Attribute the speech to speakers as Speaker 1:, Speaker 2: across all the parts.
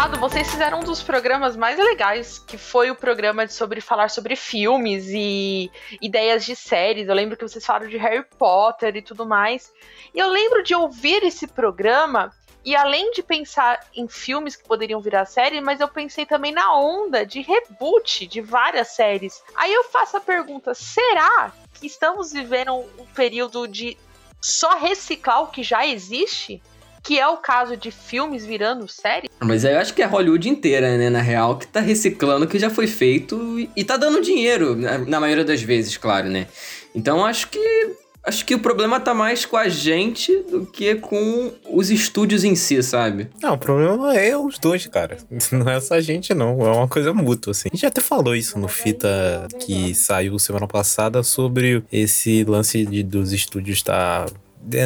Speaker 1: passado, vocês fizeram um dos programas mais legais, que foi o programa sobre falar sobre filmes e ideias de séries. Eu lembro que vocês falaram de Harry Potter e tudo mais. E eu lembro de ouvir esse programa e além de pensar em filmes que poderiam virar série, mas eu pensei também na onda de reboot de várias séries. Aí eu faço a pergunta: será que estamos vivendo um período de só reciclar o que já existe? Que é o caso de filmes virando série?
Speaker 2: Mas eu acho que é Hollywood inteira, né, na real, que tá reciclando o que já foi feito e, e tá dando dinheiro, na, na maioria das vezes, claro, né? Então acho que Acho que o problema tá mais com a gente do que com os estúdios em si, sabe?
Speaker 3: Não, o problema é os dois, cara. Não é só a gente, não. É uma coisa mútua, assim. A gente até falou isso no Fita que saiu semana passada sobre esse lance de, dos estúdios estar tá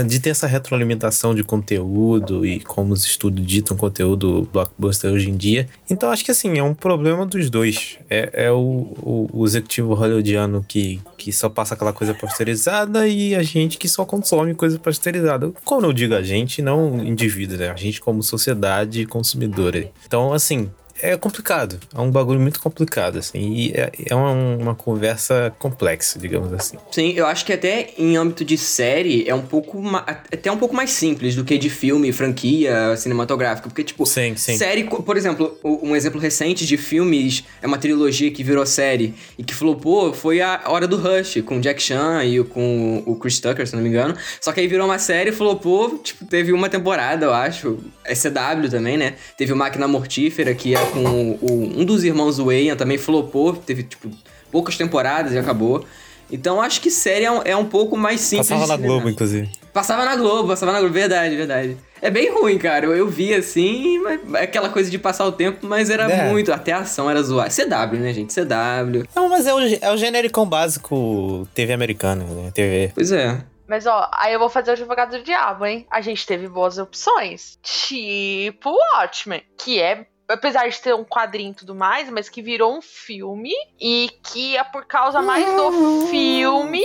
Speaker 3: de ter essa retroalimentação de conteúdo e como os estudos ditam conteúdo blockbuster hoje em dia. Então acho que assim, é um problema dos dois. É, é o, o, o, executivo hollywoodiano que, que só passa aquela coisa pasteurizada e a gente que só consome coisa pasteurizada. Como eu digo a gente, não indivíduo, né? A gente como sociedade consumidora. Então, assim, é complicado. É um bagulho muito complicado, assim. E é, é uma, uma, conversa complexa, digamos assim.
Speaker 2: Sim, eu acho que até em âmbito de série é um pouco até um pouco mais simples do que de filme, franquia cinematográfica. Porque, tipo,
Speaker 3: sim, sim.
Speaker 2: série, por exemplo, um exemplo recente de filmes é uma trilogia que virou série e que flopou foi a Hora do Rush, com Jack Chan e com o Chris Tucker, se não me engano. Só que aí virou uma série, flopou, tipo, teve uma temporada, eu acho. SW também, né? Teve o Máquina Mortífera, que é com o, um dos irmãos Wayne também flopou, teve tipo poucas temporadas e acabou. Então acho que série é um, é um pouco mais simples.
Speaker 3: Passava na Globo, inclusive.
Speaker 2: Passava na Globo, passava na Globo, verdade, verdade. É bem ruim, cara. Eu, eu vi assim, é aquela coisa de passar o tempo, mas era é. muito. Até a ação era zoada. CW, né, gente? CW.
Speaker 3: Não, mas é o, é o genérico básico TV americana, né? TV.
Speaker 2: Pois é.
Speaker 1: Mas ó, aí eu vou fazer o advogado do diabo, hein? A gente teve boas opções. Tipo Watchmen, que é apesar de ter um quadrinho e tudo mais, mas que virou um filme e que é por causa mais do uhum. filme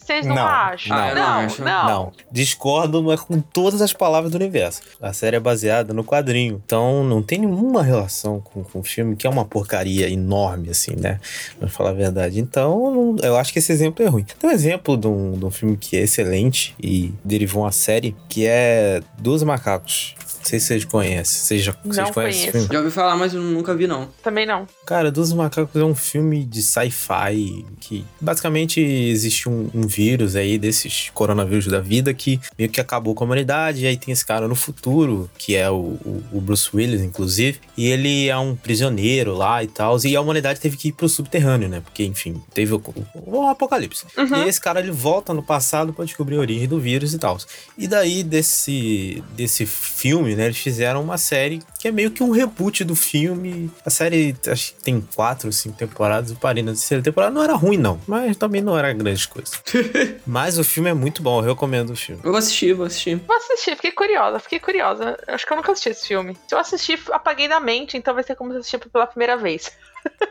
Speaker 1: vocês não, não, acham?
Speaker 3: Não, não, não, não. não. Discordo mas com todas as palavras do universo. A série é baseada no quadrinho. Então não tem nenhuma relação com, com o filme, que é uma porcaria enorme, assim, né? Pra falar a verdade. Então, eu acho que esse exemplo é ruim. Tem um exemplo de um, de um filme que é excelente e derivou uma série, que é Dos Macacos sei se vocês conhecem. Vocês já
Speaker 1: vocês conhecem filme?
Speaker 2: Já ouvi falar, mas eu nunca vi, não.
Speaker 1: Também não.
Speaker 3: Cara, Dos Macacos é um filme de sci-fi que basicamente existe um, um, vírus aí desses coronavírus da vida que meio que acabou com a humanidade. E aí tem esse cara no futuro, que é o, o, o Bruce Willis, inclusive. E ele é um prisioneiro lá e tal. E a humanidade teve que ir pro subterrâneo, né? Porque, enfim, teve o, o, o apocalipse. Uhum. E esse cara ele volta no passado para descobrir a origem do vírus e tal. E daí desse, desse filme, né? Eles fizeram uma série que é meio que um reboot do filme. A série, acho que tem quatro, cinco temporadas. Eu parei na terceira temporada. Não era ruim, não. Mas também não era grande coisa. mas o filme é muito bom. Eu recomendo o filme.
Speaker 2: Eu vou assistir, vou assistir.
Speaker 1: Vou assistir. Fiquei curiosa. Fiquei curiosa. Acho que eu nunca assisti esse filme. Se eu assistir, apaguei da mente. Então vai ser como se assistir pela primeira vez.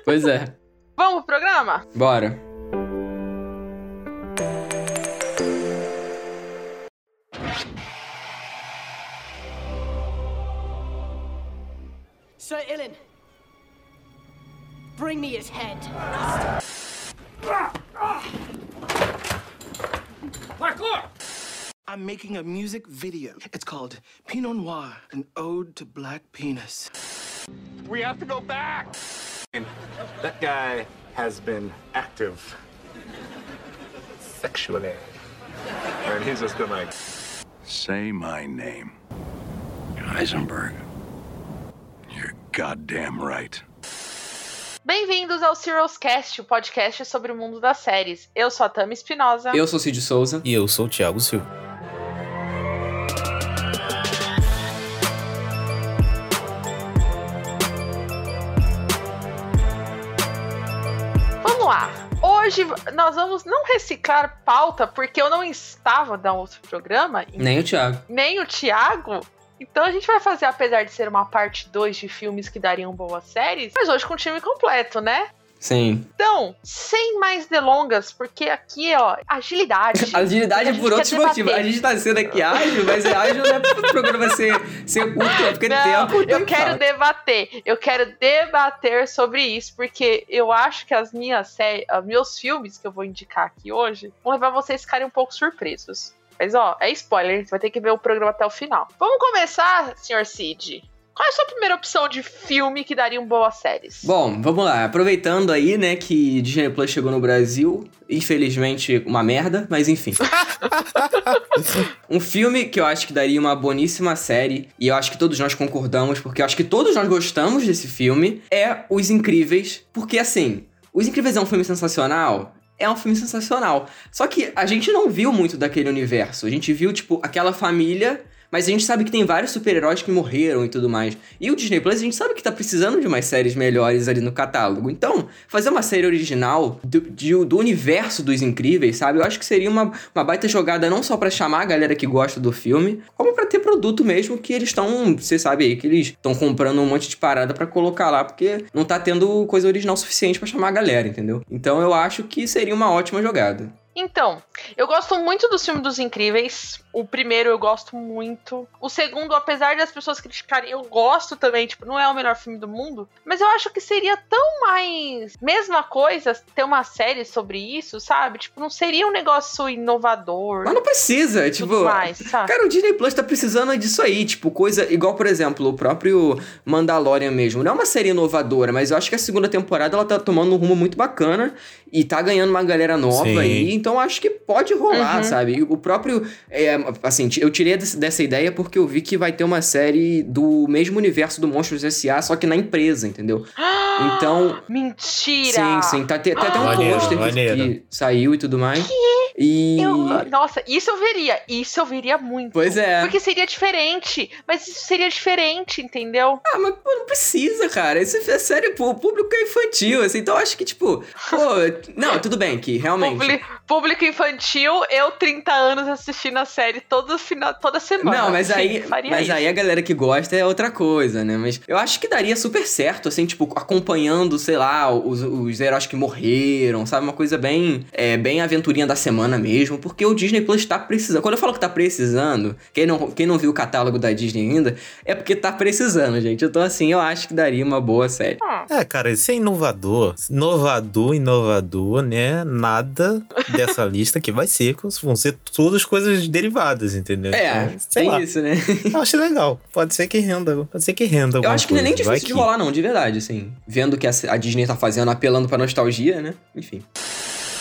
Speaker 2: Pois é.
Speaker 1: Vamos pro programa?
Speaker 2: Bora. Sir Ilin, bring me his head.
Speaker 4: Parkour! I'm making a music video. It's called Pinot Noir, an ode to black penis.
Speaker 5: We have to go back! That guy has been active sexually. And he's just been like,
Speaker 6: say my name. Heisenberg. Goddamn right.
Speaker 1: Bem-vindos ao Serials Cast, o podcast sobre o mundo das séries. Eu sou a Tami Espinosa.
Speaker 2: Eu sou Cid Souza.
Speaker 3: E eu sou o Thiago Silva.
Speaker 1: Vamos lá. Hoje nós vamos não reciclar pauta, porque eu não estava no outro programa.
Speaker 2: Nem o Thiago.
Speaker 1: Nem o Thiago. Então a gente vai fazer, apesar de ser uma parte 2 de filmes que dariam boas séries, mas hoje com o time completo, né?
Speaker 2: Sim.
Speaker 1: Então, sem mais delongas, porque aqui, ó, agilidade.
Speaker 2: Agilidade por outros motivos. A gente tá sendo aqui ágil, mas é ágil não é porque o programa ser, ser curto, é porque
Speaker 1: Não,
Speaker 2: tempo.
Speaker 1: eu quero debater. Eu quero debater sobre isso, porque eu acho que as minhas séries, os meus filmes que eu vou indicar aqui hoje, vão levar vocês a ficarem um pouco surpresos. Mas ó, é spoiler, você vai ter que ver o programa até o final. Vamos começar, senhor Cid. Qual é a sua primeira opção de filme que dariam boas séries?
Speaker 2: Bom, vamos lá. Aproveitando aí, né, que Disney Plus chegou no Brasil, infelizmente uma merda, mas enfim. um filme que eu acho que daria uma boníssima série, e eu acho que todos nós concordamos, porque eu acho que todos nós gostamos desse filme, é Os Incríveis. Porque assim, Os Incríveis é um filme sensacional. É um filme sensacional. Só que a gente não viu muito daquele universo. A gente viu, tipo, aquela família mas a gente sabe que tem vários super-heróis que morreram e tudo mais. E o Disney Plus, a gente sabe que tá precisando de umas séries melhores ali no catálogo. Então, fazer uma série original do, de- do universo dos Incríveis, sabe? Eu acho que seria uma, uma baita jogada não só pra chamar a galera que gosta do filme, como pra ter produto mesmo que eles estão, você sabe aí, que eles estão comprando um monte de parada pra colocar lá, porque não tá tendo coisa original suficiente pra chamar a galera, entendeu? Então eu acho que seria uma ótima jogada.
Speaker 1: Então, eu gosto muito do filme dos Incríveis. O primeiro eu gosto muito. O segundo, apesar das pessoas criticarem, eu gosto também. Tipo, não é o melhor filme do mundo. Mas eu acho que seria tão mais. Mesma coisa ter uma série sobre isso, sabe? Tipo, não seria um negócio inovador.
Speaker 2: Mas não precisa, tipo.
Speaker 1: mais, sabe?
Speaker 2: Cara, o Disney Plus tá precisando disso aí, tipo, coisa igual, por exemplo, o próprio Mandalorian mesmo. Não é uma série inovadora, mas eu acho que a segunda temporada ela tá tomando um rumo muito bacana e tá ganhando uma galera nova
Speaker 3: Sim.
Speaker 2: aí, então acho que pode rolar,
Speaker 1: Uhum.
Speaker 2: sabe? O próprio, é, assim, eu tirei dessa ideia porque eu vi que vai ter uma série do mesmo universo do Monstros S.A., só que na empresa, entendeu? Então,
Speaker 1: Mentira!
Speaker 2: sim, sim, tá, te- tá até um pôster que, que saiu e tudo mais. E...
Speaker 1: Eu- nossa, isso eu veria. Isso eu veria muito.
Speaker 2: Pois é.
Speaker 1: Porque seria diferente. Mas isso seria diferente, entendeu?
Speaker 2: Ah, mas pô, não precisa, cara. Isso é sério, pô, o público é infantil, assim, então eu acho que, tipo, pô, não, tudo bem, que realmente.
Speaker 1: Publi- público infantil, eu 30 anos assistindo a série todo final, toda semana.
Speaker 2: Não, mas aí, mas
Speaker 1: isso.
Speaker 2: aí a galera que gosta é outra coisa, né? Mas eu acho que daria super certo, assim, tipo, acompanhando, sei lá, os, os heróis que morreram, sabe? Uma coisa bem, é, bem aventurinha da semana mesmo, porque o Disney Plus tá precisando. Quando eu falo que tá precisando, quem não, quem não viu o catálogo da Disney ainda, é porque tá precisando, gente. Então, assim, eu acho que daria uma boa série.
Speaker 3: É, cara, isso é inovador. Inovador, inovador, né? Nada dessa lista que vai ser, vão ser todas coisas derivadas, entendeu?
Speaker 2: É,
Speaker 3: Então, sei
Speaker 2: tem
Speaker 3: lá.
Speaker 2: isso, né?
Speaker 3: Eu acho legal. Pode ser que renda. Pode ser que renda.
Speaker 2: Eu acho que não é nem
Speaker 3: coisa. Vai
Speaker 2: difícil de
Speaker 3: que-
Speaker 2: rolar, não, de verdade, assim. Vendo que a, a Disney tá fazendo, apelando pra nostalgia, né? Enfim.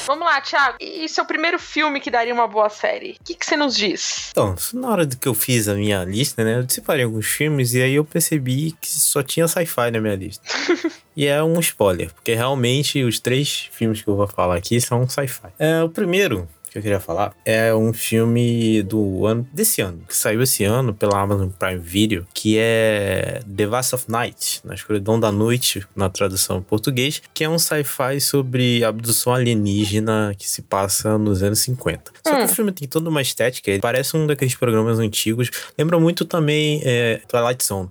Speaker 1: Vamos lá, Thiago. E seu primeiro filme que daria uma boa série? O que, que você nos diz?
Speaker 3: Então, na hora que eu fiz a minha lista, né? Eu separei alguns filmes e aí eu percebi que só tinha sci-fi na minha lista. e é um spoiler, porque realmente os três filmes que eu vou falar aqui são sci-fi. É, o primeiro que eu queria falar é um filme do ano desse ano, que saiu esse ano pela Amazon Prime Video, que é The Vast of Night, na escuridão da noite, na tradução em português, que é um sci-fi sobre abdução alienígena que se passa nos anos 50. Só que o filme tem toda uma estética, ele parece um daqueles programas antigos, lembra muito também é, Twilight Zone.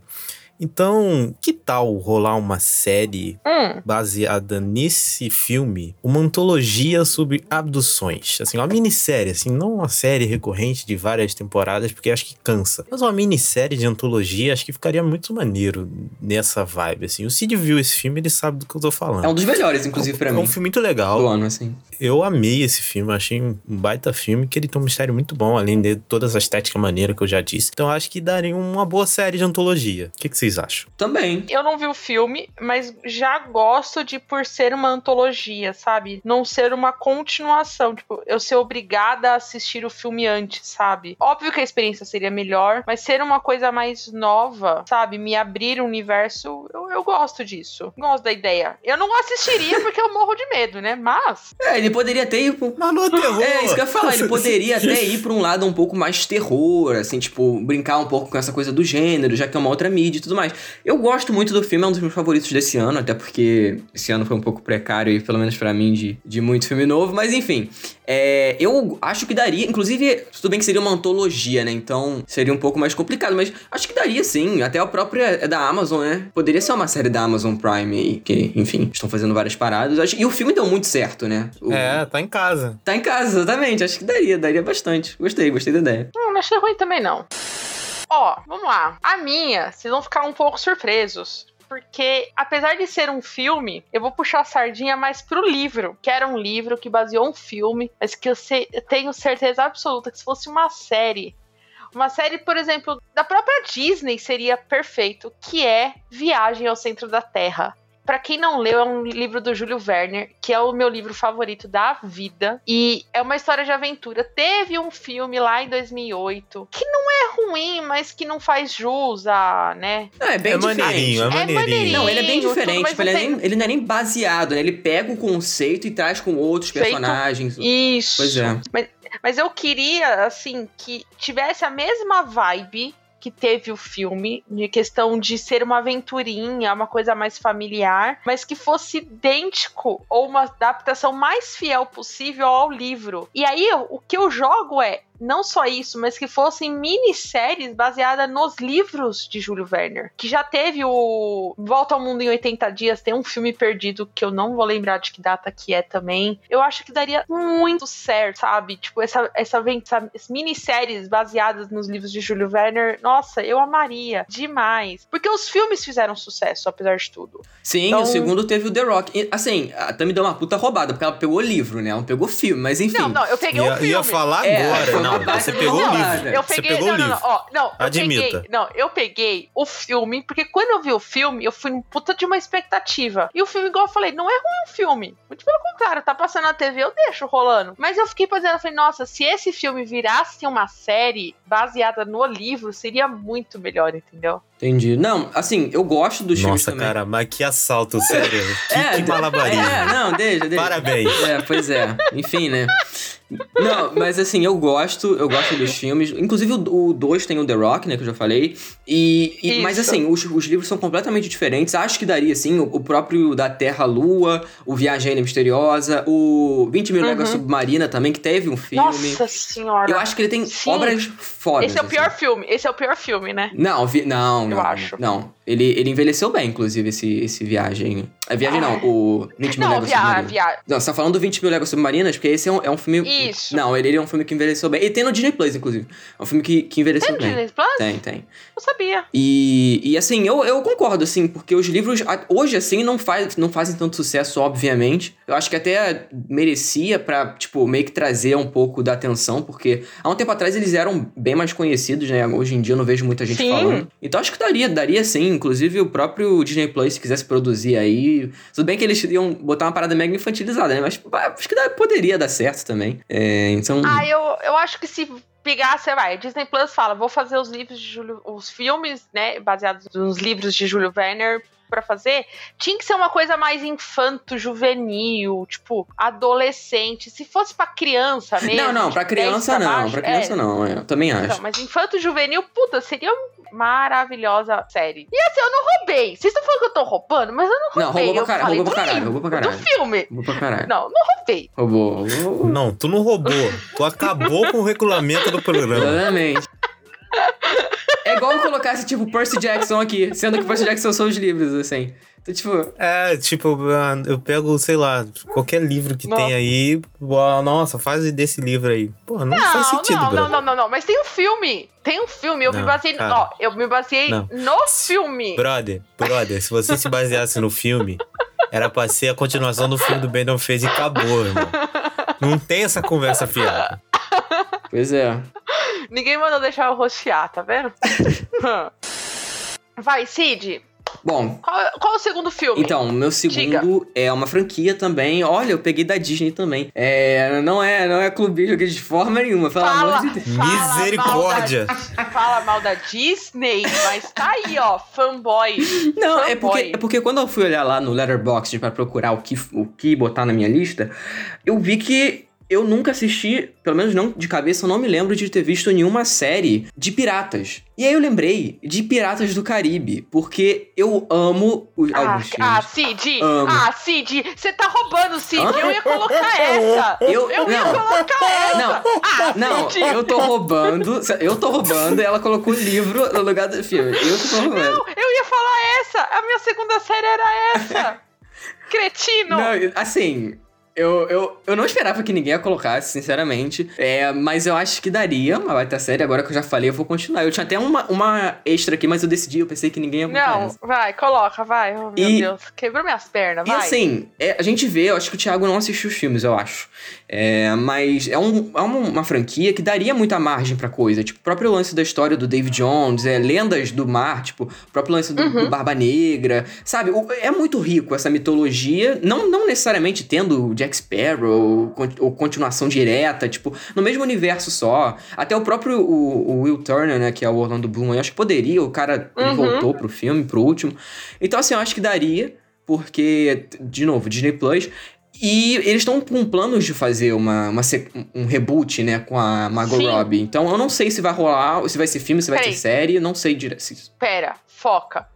Speaker 3: Então, que tal rolar uma série
Speaker 1: Hum,
Speaker 3: baseada nesse filme, uma antologia sobre abduções. Assim, uma minissérie, assim, não uma série recorrente de várias temporadas, porque acho que cansa. Mas uma minissérie de antologia, acho que ficaria muito maneiro nessa vibe, assim. O Cid viu esse filme, ele sabe do que eu tô falando.
Speaker 2: É um dos melhores, inclusive, pra
Speaker 3: É
Speaker 2: mim.
Speaker 3: um filme muito legal.
Speaker 2: Do ano, assim.
Speaker 3: Eu amei esse filme, achei um baita filme, que ele tem um mistério muito bom, além de toda essa estética maneira que eu já disse. Então acho que daria uma boa série de antologia. O que, que vocês acham?
Speaker 2: Também.
Speaker 1: eu não vi o filme, mas já gosto de por ser uma antologia, sabe? Não ser uma continuação. Tipo, eu ser obrigada a assistir o filme antes, sabe? Óbvio que a experiência seria melhor, mas ser uma coisa mais nova, sabe? Me abrir o universo, eu, eu gosto disso. Gosto da ideia. Eu não assistiria porque eu morro de medo, né? Mas.
Speaker 2: É, ele poderia até ir pro...
Speaker 3: Mas não é terror.
Speaker 2: É, isso que eu ia falar, ele poderia até ir pra um lado um pouco mais terror, assim, tipo, brincar um pouco com essa coisa do gênero, já que é uma outra mídia e tudo mais. Eu gosto muito do filme, é um dos meus favoritos desse ano, até porque esse ano foi um pouco precário, e pelo menos pra mim, de, de muito filme novo, mas enfim. É, eu acho que daria, inclusive, tudo bem que seria uma antologia, né? Então seria um pouco mais complicado, mas acho que daria sim. Até a própria é da Amazon, né? Poderia ser uma série da Amazon Prime aí, que, enfim, estão fazendo várias paradas. Acho- E o filme deu muito certo, né? O-
Speaker 3: É, tá em casa.
Speaker 2: Tá em casa, exatamente. Acho que daria, daria bastante. Gostei, gostei da ideia.
Speaker 1: Hum, não achei ruim também, não. Ó, vamos lá. A minha, vocês vão ficar um pouco surpresos. Porque, apesar de ser um filme, eu vou puxar a sardinha mais pro livro. Que era um livro que baseou um filme, mas que eu, sei- eu tenho certeza absoluta que se fosse uma série. Uma série, por exemplo, da própria Disney seria perfeito, que é Viagem ao Centro da Terra. Pra quem não leu, é um livro do Júlio Werner, que é o meu livro favorito da vida. E é uma história de aventura. Teve um filme lá em 2008, que não é ruim, mas que não faz jus a, né?
Speaker 2: Não, é bem
Speaker 3: é
Speaker 2: diferente.
Speaker 3: maneirinho, é
Speaker 1: É
Speaker 3: maneirinho.
Speaker 2: Não, ele é bem
Speaker 1: Tudo,
Speaker 2: diferente.
Speaker 1: mas
Speaker 2: tipo, ele,
Speaker 1: não
Speaker 2: é
Speaker 1: tem-
Speaker 2: nem- ele não é nem baseado, né? Ele pega o conceito e traz com outros
Speaker 1: Feito-
Speaker 2: personagens.
Speaker 1: Isso.
Speaker 2: Pois é.
Speaker 1: Mas eu queria, assim, que tivesse a mesma vibe que teve o filme, de questão de ser uma aventurinha, uma coisa mais familiar, mas que fosse idêntico ou uma adaptação mais fiel possível ao livro. E aí, o que eu jogo é não só isso, mas que fossem minisséries baseadas nos livros de Júlio Werner. Que já teve o Volta ao Mundo em 80 Dias, tem um filme perdido que eu não vou lembrar de que data que é também. Eu acho que daria muito certo, sabe? Tipo, essa, essa, essa, essas minisséries baseadas nos livros de Júlio Werner, nossa, eu amaria demais. Porque os filmes fizeram sucesso, apesar de tudo.
Speaker 2: Sim,
Speaker 1: Então-
Speaker 2: o segundo teve o The Rock. E, assim, a Tami deu uma puta roubada, porque ela pegou o livro, né? Ela não pegou o filme, mas enfim.
Speaker 1: Não, não, eu peguei o
Speaker 3: Ia,
Speaker 1: filme.
Speaker 3: ia falar
Speaker 2: É,
Speaker 3: agora. Não, você pegou o livro.
Speaker 1: Eu
Speaker 3: Você
Speaker 1: peguei,
Speaker 3: pegou
Speaker 1: não,
Speaker 3: o
Speaker 1: não,
Speaker 3: livro.
Speaker 1: não, ó, não, eu
Speaker 3: Admita.
Speaker 1: peguei, não, eu peguei o filme, porque quando eu vi o filme, eu fui um puta de uma expectativa. E o filme, igual eu falei, não é ruim o filme. Muito pelo contrário, tá passando na TV, eu deixo rolando. Mas eu fiquei pensando, eu falei, nossa, se esse filme virasse uma série baseada no livro, seria muito melhor, entendeu?
Speaker 2: Entendi. Não, assim, eu gosto dos filmes
Speaker 3: Nossa,
Speaker 2: também.
Speaker 3: cara, mas que assalto, sério. Que,
Speaker 2: É,
Speaker 3: que
Speaker 2: de-
Speaker 3: malabarismo.
Speaker 2: É, não, deixa, deixa.
Speaker 3: Parabéns.
Speaker 2: É, pois é. Enfim, né? Não, mas assim, eu gosto, eu gosto dos filmes. Inclusive o 2 tem o The Rock, né, que eu já falei. E, e- mas assim, os, os livros são completamente diferentes. Acho que daria, assim, o, o próprio da Terra à Lua, o Viagem Misteriosa, o 20 mil
Speaker 1: Uhum.
Speaker 2: Léguas Submarina também, que teve um filme.
Speaker 1: Nossa senhora.
Speaker 2: eu acho que ele tem
Speaker 1: Sim.
Speaker 2: obras fodas.
Speaker 1: Esse é o pior
Speaker 2: assim.
Speaker 1: filme, esse é o pior filme, né?
Speaker 2: Não, vi- não, não.
Speaker 1: acho.
Speaker 2: Não. Ele, ele envelheceu bem, inclusive, esse, esse Viagem. A viagem não,
Speaker 1: Ai.
Speaker 2: o 20 mil
Speaker 1: Não,
Speaker 2: Léguas
Speaker 1: via,
Speaker 2: Submarinas.
Speaker 1: via,
Speaker 2: Não, você tá falando do 20 mil Léguas Submarinas, porque esse é um, é um filme.
Speaker 1: Isso.
Speaker 2: Não, ele, ele é um filme que envelheceu bem. E tem no Disney Plus, inclusive. É um filme que, que envelheceu
Speaker 1: Tem no
Speaker 2: bem.
Speaker 1: Disney Plus?
Speaker 2: Tem, tem.
Speaker 1: Eu sabia.
Speaker 2: E, e assim, eu, eu concordo, assim, porque os livros, hoje, assim, não, faz, não fazem tanto sucesso, obviamente. Eu acho que até merecia pra, tipo, meio que trazer um pouco da atenção, porque há um tempo atrás eles eram bem mais conhecidos, né? Hoje em dia eu não vejo muita gente
Speaker 1: Sim.
Speaker 2: falando. Então acho que daria, daria sim. Inclusive o próprio Disney Plus, se quisesse produzir aí. Tudo bem que eles iam botar uma parada mega infantilizada, né? Mas acho que poderia dar certo também. É, então.
Speaker 1: Ah, eu, eu acho que se pegasse, vai, Disney Plus fala, vou fazer os livros de Júlio, os filmes, né, baseados nos livros de Júlio Werner pra fazer, tinha que ser uma coisa mais infanto, juvenil, tipo, adolescente. Se fosse pra criança mesmo.
Speaker 2: não, não,
Speaker 1: 10
Speaker 2: criança não.
Speaker 1: baixo,
Speaker 2: Pra criança
Speaker 1: é.
Speaker 2: não, eu também acho.
Speaker 1: Não, mas infanto juvenil, puta, seria uma maravilhosa série. E assim, eu não roubei. Vocês estão falando que eu tô roubando, mas eu não
Speaker 2: Não,
Speaker 1: roubei.
Speaker 2: roubou
Speaker 1: eu falei
Speaker 2: roubou pra
Speaker 1: do
Speaker 2: caralho,
Speaker 1: livro,
Speaker 2: roubou pra caralho.
Speaker 1: Do filme.
Speaker 2: Vou pra caralho.
Speaker 1: Não, não roubei.
Speaker 2: Roubou. roubou.
Speaker 3: Não, tu não roubou. Tu acabou com o regulamento do programa.
Speaker 2: Exatamente. É igual eu colocasse, tipo, Percy Jackson aqui, sendo que Percy Jackson são os livros, assim. Então, tipo,
Speaker 3: É, tipo, eu pego, sei lá, qualquer livro que
Speaker 1: Não.
Speaker 3: tem aí, nossa, faz desse livro aí. Pô, não,
Speaker 1: Não,
Speaker 3: faz sentido,
Speaker 1: não,
Speaker 3: bro.
Speaker 1: não, não, não, não. Mas tem um filme. Tem um filme. Eu me
Speaker 3: Não,
Speaker 1: baseei.
Speaker 3: cara.
Speaker 1: Ó, eu me baseei
Speaker 3: Não.
Speaker 1: no filme.
Speaker 3: Brother, brother, se você se baseasse no filme, era pra ser a continuação do filme do Brandon fez e acabou, irmão. Não tem essa conversa fiada.
Speaker 2: Pois é.
Speaker 1: Ninguém mandou deixar eu rostear, tá vendo? Vai, Cid.
Speaker 2: Bom,
Speaker 1: Qual, qual é o segundo filme?
Speaker 2: Então, o meu segundo é uma franquia também. Olha, eu peguei da Disney também. É, não é, não é clubismo aqui de forma nenhuma, pelo
Speaker 1: Fala,
Speaker 2: amor de Deus.
Speaker 1: fala
Speaker 3: Misericórdia.
Speaker 1: mal da- fala mal da Disney, mas tá aí, ó, fanboy.
Speaker 2: Não, é
Speaker 1: Fanboy.
Speaker 2: porque, é porque quando eu fui olhar lá no Letterboxd pra procurar o que, o que botar na minha lista, eu vi que eu nunca assisti, pelo menos não de cabeça, eu não me lembro de ter visto nenhuma série de piratas. E aí eu lembrei de Piratas do Caribe, porque eu amo os,
Speaker 1: Ah,
Speaker 2: alguns
Speaker 1: ah. Cid,
Speaker 2: Amo.
Speaker 1: ah, Cid, você tá roubando, Cid.
Speaker 2: Hã?
Speaker 1: Eu ia colocar essa.
Speaker 2: Eu-
Speaker 1: eu ia
Speaker 2: não.
Speaker 1: colocar essa.
Speaker 2: Não,
Speaker 1: ah,
Speaker 2: Não,
Speaker 1: Cid.
Speaker 2: eu tô roubando. Eu tô roubando e ela colocou o livro no lugar do filme. Eu que tô roubando.
Speaker 1: Não, eu ia falar essa. A minha segunda série era essa. Cretino.
Speaker 2: Não, assim. Eu, eu, eu não esperava que ninguém ia colocar, sinceramente. É, mas eu acho que daria uma baita série. Agora que eu já falei, eu vou continuar. Eu tinha até uma, uma extra aqui, mas eu decidi, eu pensei que ninguém ia botar
Speaker 1: Não,
Speaker 2: essa.
Speaker 1: vai, coloca, vai. Oh, meu
Speaker 2: E-
Speaker 1: Deus, quebrou minhas pernas,
Speaker 2: E
Speaker 1: vai.
Speaker 2: assim, é, a gente vê, eu acho que o Thiago não assistiu os filmes, eu acho. É, mas é, um, é uma, uma franquia que daria muita margem pra coisa. Tipo, o próprio lance da história do David Jones, é, lendas do mar, tipo, o próprio lance do,
Speaker 1: Uhum.
Speaker 2: do Barba Negra. Sabe, o- é muito rico essa mitologia, não, não necessariamente tendo o Jack Sparrow ou, ou continuação direta, tipo, no mesmo universo só. Até o próprio o, o Will Turner, né, que é o Orlando Bloom, eu acho que poderia, o cara
Speaker 1: Uhum.
Speaker 2: voltou pro filme, pro último. Então, assim, eu acho que daria porque, de novo, Disney Plus. E eles estão com planos de fazer uma, uma um reboot, né, com a Margot
Speaker 1: Sim.
Speaker 2: Robbie. Então eu não sei se vai rolar, se vai ser filme, se vai
Speaker 1: Peraí.
Speaker 2: ser série, não sei direto. se-
Speaker 1: Pera, foca.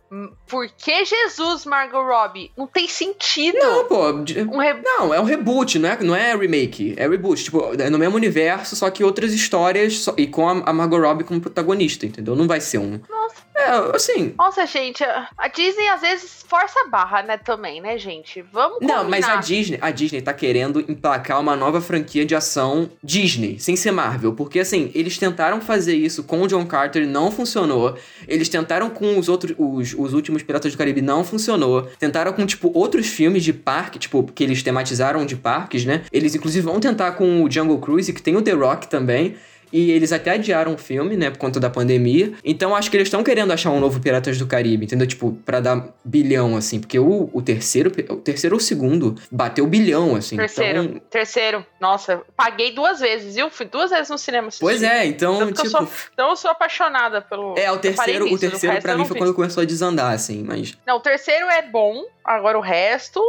Speaker 1: Por que Jesus, Margot Robbie? Não tem sentido.
Speaker 2: Não, pô.
Speaker 1: Um re...
Speaker 2: Não, é um reboot, não é, não é remake. É reboot. Tipo, é no mesmo universo, só que outras histórias só- e com a, a Margot Robbie como protagonista, entendeu? Não vai ser um.
Speaker 1: Nossa.
Speaker 2: É, assim.
Speaker 1: Nossa, gente, a Disney às vezes força a barra, né, também, né, gente? Vamos
Speaker 2: Não, mas a
Speaker 1: combinar.
Speaker 2: Disney, a Disney tá querendo emplacar uma nova franquia de ação Disney, sem ser Marvel. Porque, assim, eles tentaram fazer isso com o John Carter e não funcionou. Eles tentaram com os outros, os, os últimos Piratas do Caribe, não funcionou. Tentaram com, tipo, outros filmes de parque, tipo, que eles tematizaram de parques, né? Eles, inclusive, vão tentar com o Jungle Cruise, que tem o The Rock também. E eles até adiaram o filme, né, por conta da pandemia. Então acho que eles estão querendo achar um novo Piratas do Caribe, entendeu? Tipo, pra dar bilhão, assim. Porque o, o terceiro, o terceiro ou o segundo bateu bilhão, assim.
Speaker 1: Terceiro,
Speaker 2: Então,
Speaker 1: terceiro. Nossa, paguei duas vezes, viu? Fui duas vezes no cinema
Speaker 2: pois é, então,
Speaker 1: Tanto que eu
Speaker 2: tipo.
Speaker 1: sou- Então eu sou apaixonada pelo.
Speaker 2: É, o terceiro,
Speaker 1: nisso,
Speaker 2: o terceiro
Speaker 1: eu
Speaker 2: mim foi quando começou a desandar, assim, mas.
Speaker 1: Não, o terceiro é bom, agora o resto.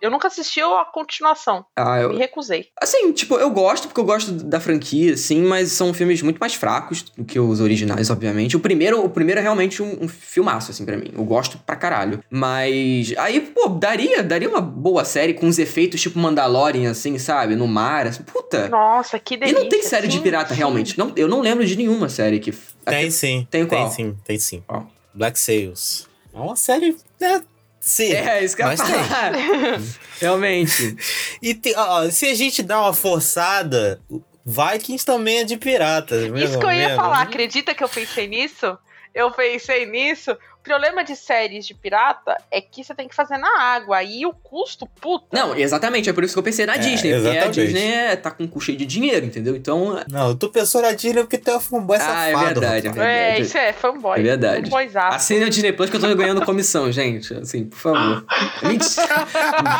Speaker 1: Eu nunca assisti a continuação.
Speaker 2: Ah,
Speaker 1: Me
Speaker 2: eu,
Speaker 1: recusei.
Speaker 2: assim, tipo, eu gosto porque eu gosto da franquia, assim, mas são filmes muito mais fracos do que os originais, obviamente. O primeiro, o primeiro é realmente um, um filmaço, assim, pra mim. Eu gosto pra caralho. Mas aí, pô, daria, daria uma boa série com uns efeitos tipo Mandalorian, assim, sabe? No mar, assim, puta.
Speaker 1: Nossa, que
Speaker 2: E
Speaker 1: delícia.
Speaker 2: não tem série de
Speaker 1: sim,
Speaker 2: pirata,
Speaker 1: sim.
Speaker 2: realmente. Não, eu não lembro de nenhuma série que.
Speaker 3: Tem sim.
Speaker 2: Tem
Speaker 3: Tem
Speaker 2: qual?
Speaker 3: sim, tem sim.
Speaker 2: Qual?
Speaker 3: Black Sails. É uma série, né? Sim.
Speaker 2: É, isso que eu
Speaker 3: Mas
Speaker 2: falar. Realmente.
Speaker 3: E tem- ó, se a gente dá uma forçada, Vikings também é de piratas.
Speaker 1: Isso que eu ia falar, acredita que eu pensei nisso? Eu pensei nisso. O problema de séries de pirata é que você tem que fazer na água. Aí o custo, puta.
Speaker 2: Não, exatamente, é por isso que eu pensei na
Speaker 3: É,
Speaker 2: Disney. Porque a
Speaker 3: exatamente.
Speaker 2: Disney é, tá com um cheio de dinheiro, entendeu? Então.
Speaker 3: Não, tu pensou na Disney porque tu é um fanboy
Speaker 2: Ah, é
Speaker 3: safado.
Speaker 2: verdade,
Speaker 3: rapaz.
Speaker 2: é
Speaker 1: É, isso é fanboy.
Speaker 2: É verdade.
Speaker 1: Fanboyzaço.
Speaker 2: Assine a Disney Plus que eu tô ganhando comissão, gente. Assim, por favor. Mentira.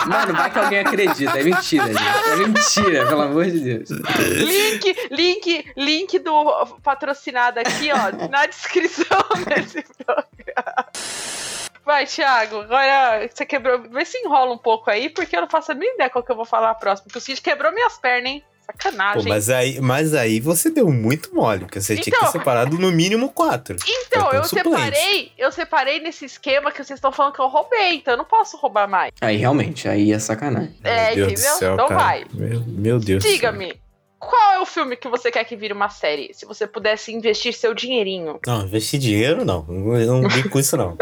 Speaker 2: Mano, vai que alguém acredita. É mentira, gente. É mentira, pelo amor de Deus.
Speaker 1: Link, link, link do patrocinado aqui, ó, na descrição desse programa. Vai, Thiago, agora você quebrou. Vê se enrola um pouco aí, porque eu não faço a mínima ideia qual que eu vou falar próximo. Porque o Cid quebrou minhas pernas, hein? Sacanagem.
Speaker 3: Pô, mas, aí, mas aí você deu muito mole, porque você tinha que
Speaker 1: Então-
Speaker 3: ter separado no mínimo quatro.
Speaker 1: Então, eu
Speaker 3: suplente.
Speaker 1: separei, eu separei nesse esquema que vocês estão falando que eu roubei, então eu não posso roubar mais.
Speaker 2: Aí, realmente, aí é sacanagem.
Speaker 1: É,
Speaker 3: Meu Deus
Speaker 1: entendeu?
Speaker 3: do céu,
Speaker 1: Então
Speaker 3: cara.
Speaker 1: vai.
Speaker 3: Meu, meu Deus do céu.
Speaker 1: Diga-me, qual é o filme que você quer que vire uma série? Se você pudesse investir seu dinheirinho.
Speaker 3: Não, investir dinheiro não. Eu não brinco com isso, não.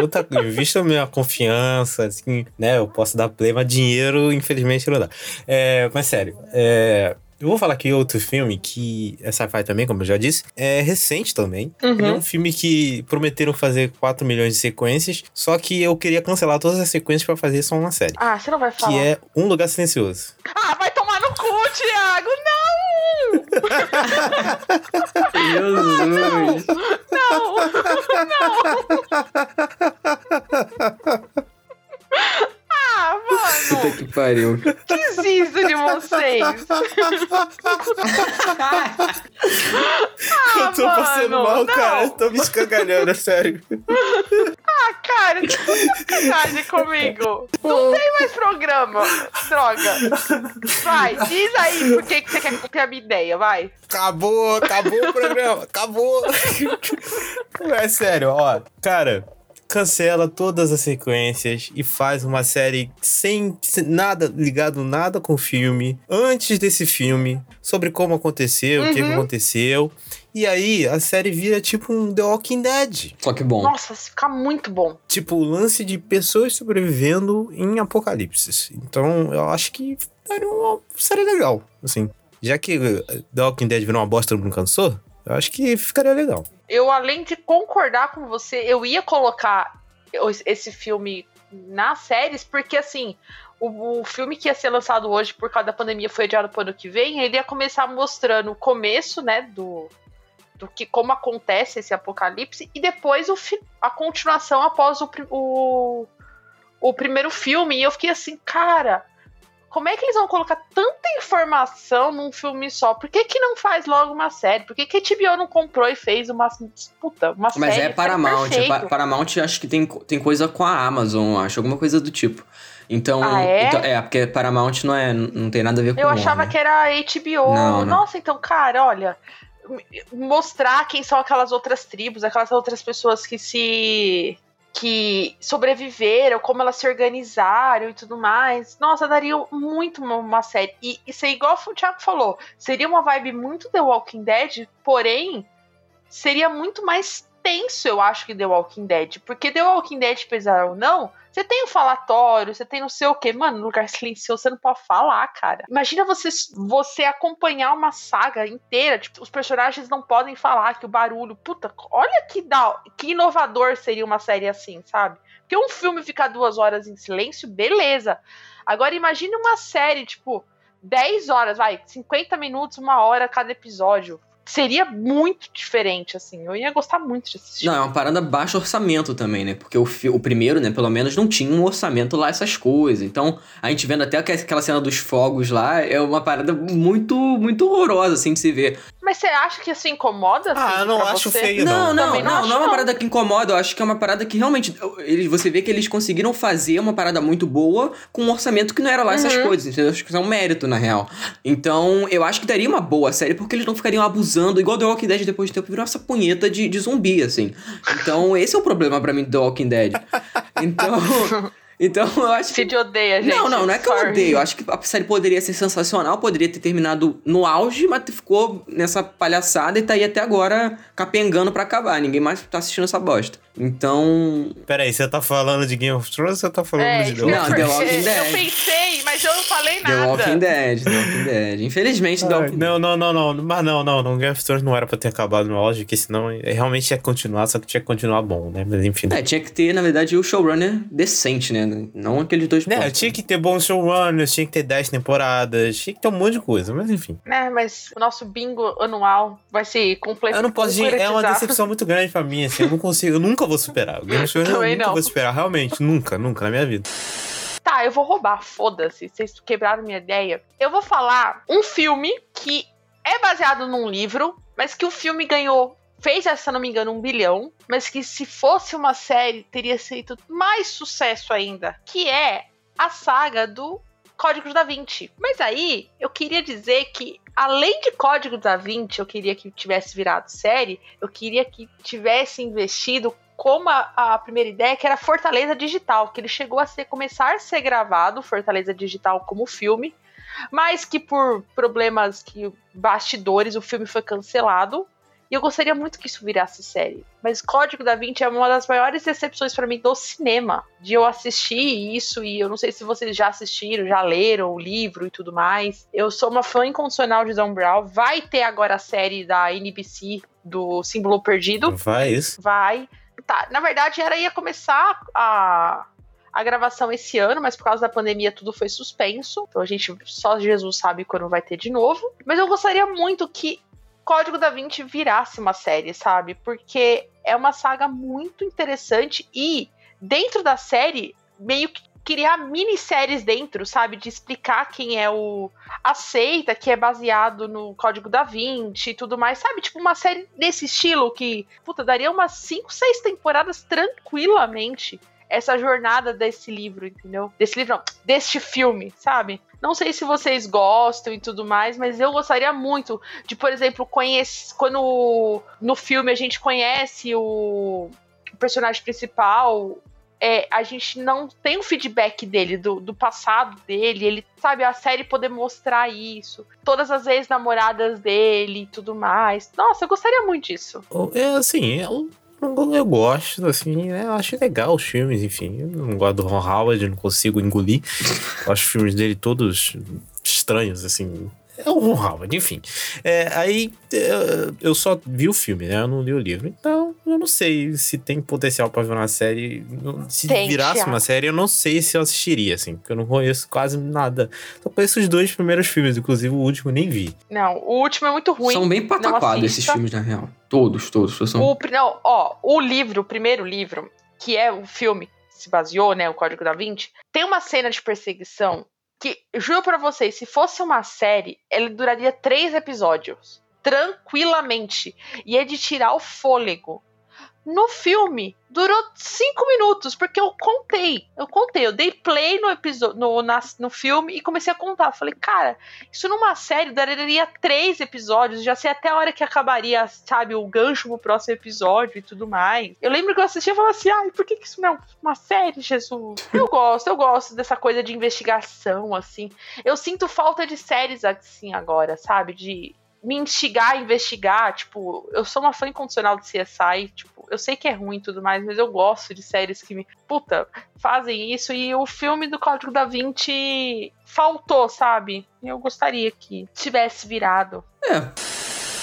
Speaker 3: Outra, vista a minha confiança, assim, né? Eu posso dar play, mas dinheiro, infelizmente, não dá. É, mas sério, é, eu vou falar aqui outro filme que é sci-fi também, como eu já disse. É recente também. Ele é um filme que prometeram fazer 4 milhões de sequências, só que eu queria cancelar todas as sequências pra fazer só uma série.
Speaker 1: Ah, você não vai falar.
Speaker 3: Que é Um Lugar Silencioso.
Speaker 1: Ah, vai cu, Thiago! Não!
Speaker 2: Jesus!
Speaker 1: Não! Não!
Speaker 2: pariu.
Speaker 1: Desisto de vocês. Ah,
Speaker 3: eu tô passando
Speaker 1: mano,
Speaker 3: mal,
Speaker 1: não.
Speaker 3: cara. Eu tô me escangalhando, é sério.
Speaker 1: Ah, cara, que sacanagem comigo. Não tem mais programa. Droga. Vai, diz aí por que, que você quer copiar a minha ideia, vai.
Speaker 3: Acabou, acabou o programa, acabou. É sério, ó. Cara, cancela todas as sequências e faz uma série sem, sem nada ligado nada com o filme, antes desse filme, sobre como aconteceu, o que,
Speaker 1: Uhum.
Speaker 3: aconteceu. E aí a série vira tipo um The Walking Dead.
Speaker 2: Só que bom.
Speaker 1: Nossa, fica muito bom.
Speaker 3: Tipo, o lance de pessoas sobrevivendo em apocalipses. Então, eu acho que daria uma série legal, assim. Já que The Walking Dead virou uma bosta no cansou, eu acho que ficaria legal.
Speaker 1: Eu, além de concordar com você, eu ia colocar esse filme nas séries, porque assim, o, o filme que ia ser lançado hoje por causa da pandemia foi adiado para o ano que vem, ele ia começar mostrando o começo, né, do, do que como acontece esse apocalipse e depois o, a continuação após o, o, o primeiro filme. E eu fiquei assim, cara, como é que eles vão colocar tanta informação num filme só? Por que, que não faz logo uma série? Por que, que a HBO não comprou e fez uma puta, uma
Speaker 2: Mas
Speaker 1: série?
Speaker 2: é Paramount.
Speaker 1: Ficaria
Speaker 2: é Pa-
Speaker 1: perfeito.
Speaker 2: Paramount acho que tem, tem coisa com a Amazon, acho, alguma coisa do tipo. Então,
Speaker 1: Ah, é?
Speaker 2: então- é, porque Paramount não, é, não tem nada a ver com
Speaker 1: Eu achava
Speaker 2: Warner.
Speaker 1: que era HBO.
Speaker 2: Não, não.
Speaker 1: Nossa, então, cara, olha. Mostrar quem são aquelas outras tribos, aquelas outras pessoas que se. Que sobreviveram, como elas se organizaram e tudo mais. Nossa, daria muito uma, uma série. E isso é igual o Thiago falou. Seria uma vibe muito The Walking Dead, porém, seria muito mais tenso, eu acho, que The Walking Dead. Porque The Walking Dead, apesar ou não, você tem o falatório, você tem não sei o quê. Mano, lugar silencioso, você não pode falar, cara. Imagina você, você acompanhar uma saga inteira. Tipo, os personagens não podem falar, que o barulho. Puta, olha que, da, que inovador seria uma série assim, sabe? Porque um filme ficar duas horas em silêncio, beleza. Agora imagine uma série, tipo, 10 horas, vai, 50 minutos, uma hora cada episódio. Seria muito diferente, assim. Eu ia gostar muito de assistir.
Speaker 2: Não, é uma parada baixo orçamento também, né? Porque o, o primeiro, né, pelo menos, não tinha um orçamento lá, essas coisas. Então, a gente vendo até aqu- aquela cena dos fogos lá, é uma parada muito, muito horrorosa, assim, de se ver.
Speaker 1: Mas você acha que isso incomoda?
Speaker 3: Ah,
Speaker 1: assim,
Speaker 3: eu não acho
Speaker 1: você?
Speaker 3: feio,
Speaker 2: Não, não, não,
Speaker 1: não
Speaker 2: não,
Speaker 1: acho,
Speaker 2: é uma
Speaker 1: não.
Speaker 2: parada que incomoda. Eu acho que é uma parada que realmente. Eles, você vê que eles conseguiram fazer uma parada muito boa com um orçamento que não era lá essas
Speaker 1: Uhum.
Speaker 2: coisas. Entendeu? Acho que isso é um mérito, na real. Então, eu acho que daria uma boa série, porque eles não ficariam abusando, igual The Walking Dead depois de tempo virou essa punheta de, de zumbi, assim. Então, esse é o problema pra mim do The Walking Dead. Então. Então, eu acho que.
Speaker 1: Cid odeia, gente.
Speaker 2: Não, não, não é que eu odeio. Eu acho que a série poderia ser sensacional, poderia ter terminado no auge, mas ficou nessa palhaçada e tá aí até agora capengando pra acabar. Ninguém mais tá assistindo essa bosta. Então.
Speaker 3: Peraí, você tá falando de Game of Thrones ou você tá falando
Speaker 1: É,
Speaker 3: de The
Speaker 1: que eu
Speaker 2: Não,
Speaker 3: Walking
Speaker 2: The
Speaker 1: pensei.
Speaker 2: Walking Dead.
Speaker 1: Eu pensei, mas eu não falei
Speaker 2: The
Speaker 1: nada.
Speaker 2: Walking Dead, The Walking Dead. Infelizmente, The Walking Dead.
Speaker 3: não, não, não, não. Mas não, não, não. Game of Thrones não era pra ter acabado no auge, que senão é, realmente ia continuar, só que tinha que continuar bom, né? Mas enfim.
Speaker 2: É, tinha que ter, na verdade, o showrunner decente, né? Não aqueles dois
Speaker 3: Né,
Speaker 2: pontos.
Speaker 3: tinha que ter bons showrunners, tinha que ter 10 temporadas, tinha que ter um monte de coisa, mas enfim.
Speaker 1: É, mas o nosso bingo anual vai se completar.
Speaker 3: Eu não posso, é uma decepção muito grande pra mim, assim, eu não consigo, eu nunca vou superar. O Game Thrones eu
Speaker 1: Também
Speaker 3: nunca
Speaker 1: não.
Speaker 3: vou superar, realmente, nunca, nunca na minha vida.
Speaker 1: Tá, eu vou roubar, foda-se. Vocês quebraram minha ideia. Eu vou falar um filme que é baseado num livro, mas que o filme ganhou. Fez, se não me engano, um bilhão, mas que se fosse uma série teria sido mais sucesso ainda. Que é a saga do Código da Vinci. Mas aí eu queria dizer que, além de Código da Vinci, eu queria que tivesse virado série, eu queria que tivesse investido como a, a primeira ideia, que era Fortaleza Digital, que ele chegou a ser, começar a ser gravado, Fortaleza Digital, como filme, mas que por problemas que bastidores o filme foi cancelado. E eu gostaria muito que isso virasse série. Mas Código da Vinci é uma das maiores decepções para mim do cinema. De eu assistir isso e eu não sei se vocês já assistiram, já leram o livro e tudo mais. Eu sou uma fã incondicional de Dan Brown. Vai ter agora a série da NBC do Símbolo Perdido.
Speaker 3: Vai isso.
Speaker 1: Vai. Tá, na verdade era ia começar a, a gravação esse ano, mas por causa da pandemia tudo foi suspenso. Então a gente só Jesus sabe quando vai ter de novo. Mas eu gostaria muito que Código da Vinci virasse uma série, sabe? Porque é uma saga muito interessante e dentro da série meio que criar minisséries dentro, sabe? De explicar quem é o. A seita, que é baseado no Código da Vinci e tudo mais, sabe? Tipo, uma série desse estilo que, puta, daria umas 5, 6 temporadas tranquilamente essa jornada desse livro, entendeu? Desse livro, não, deste filme, sabe? Não sei se vocês gostam e tudo mais, mas eu gostaria muito de, por exemplo, conhecer. Quando no filme a gente conhece o personagem principal, é, a gente não tem o feedback dele, do, do passado dele, ele, sabe, a série poder mostrar isso, todas as ex-namoradas dele e tudo mais. Nossa, eu gostaria muito disso.
Speaker 3: É assim, eu, eu gosto, assim, né? Eu acho legal os filmes, enfim. Eu não gosto do Ron Howard, não consigo engolir. Eu acho os filmes dele todos estranhos, assim. É o Ron Howard, enfim. É, aí é, eu só vi o filme, né? Eu não li o livro. Então, eu não sei se tem potencial pra ver uma série. Se
Speaker 1: Tem,
Speaker 3: virasse
Speaker 1: Thiago.
Speaker 3: uma série, eu não sei se eu assistiria, assim, porque eu não conheço quase nada. Só conheço os dois primeiros filmes, inclusive o último eu nem vi.
Speaker 1: Não, o último é muito ruim.
Speaker 2: São bem pataquados esses filmes, na real. Todos, todos. todos são...
Speaker 1: O, não, ó, o livro, o primeiro livro, que é o filme que se baseou, né, o Código da Vinci, tem uma cena de perseguição que, juro pra vocês, se fosse uma série, ele duraria três episódios. Tranquilamente. E é de tirar o fôlego. No filme, durou cinco minutos, porque eu contei. Eu contei, eu dei play no episódio, no, nas- no filme e comecei a contar. Falei, cara, isso numa série daria três episódios, já sei até a hora que acabaria, sabe, o gancho pro próximo episódio e tudo mais. Eu lembro que eu assistia e falava assim, ai, por que, que isso não é uma série, Jesus? Eu gosto, eu gosto dessa coisa de investigação, assim. Eu sinto falta de séries assim agora, sabe? De me instigar a investigar, tipo, eu sou uma fã incondicional de CSI, tipo, eu sei que é ruim e tudo mais, mas eu gosto de séries que me, puta, fazem isso e o filme do Código da Vinci faltou, sabe? Eu gostaria que tivesse virado.
Speaker 2: É.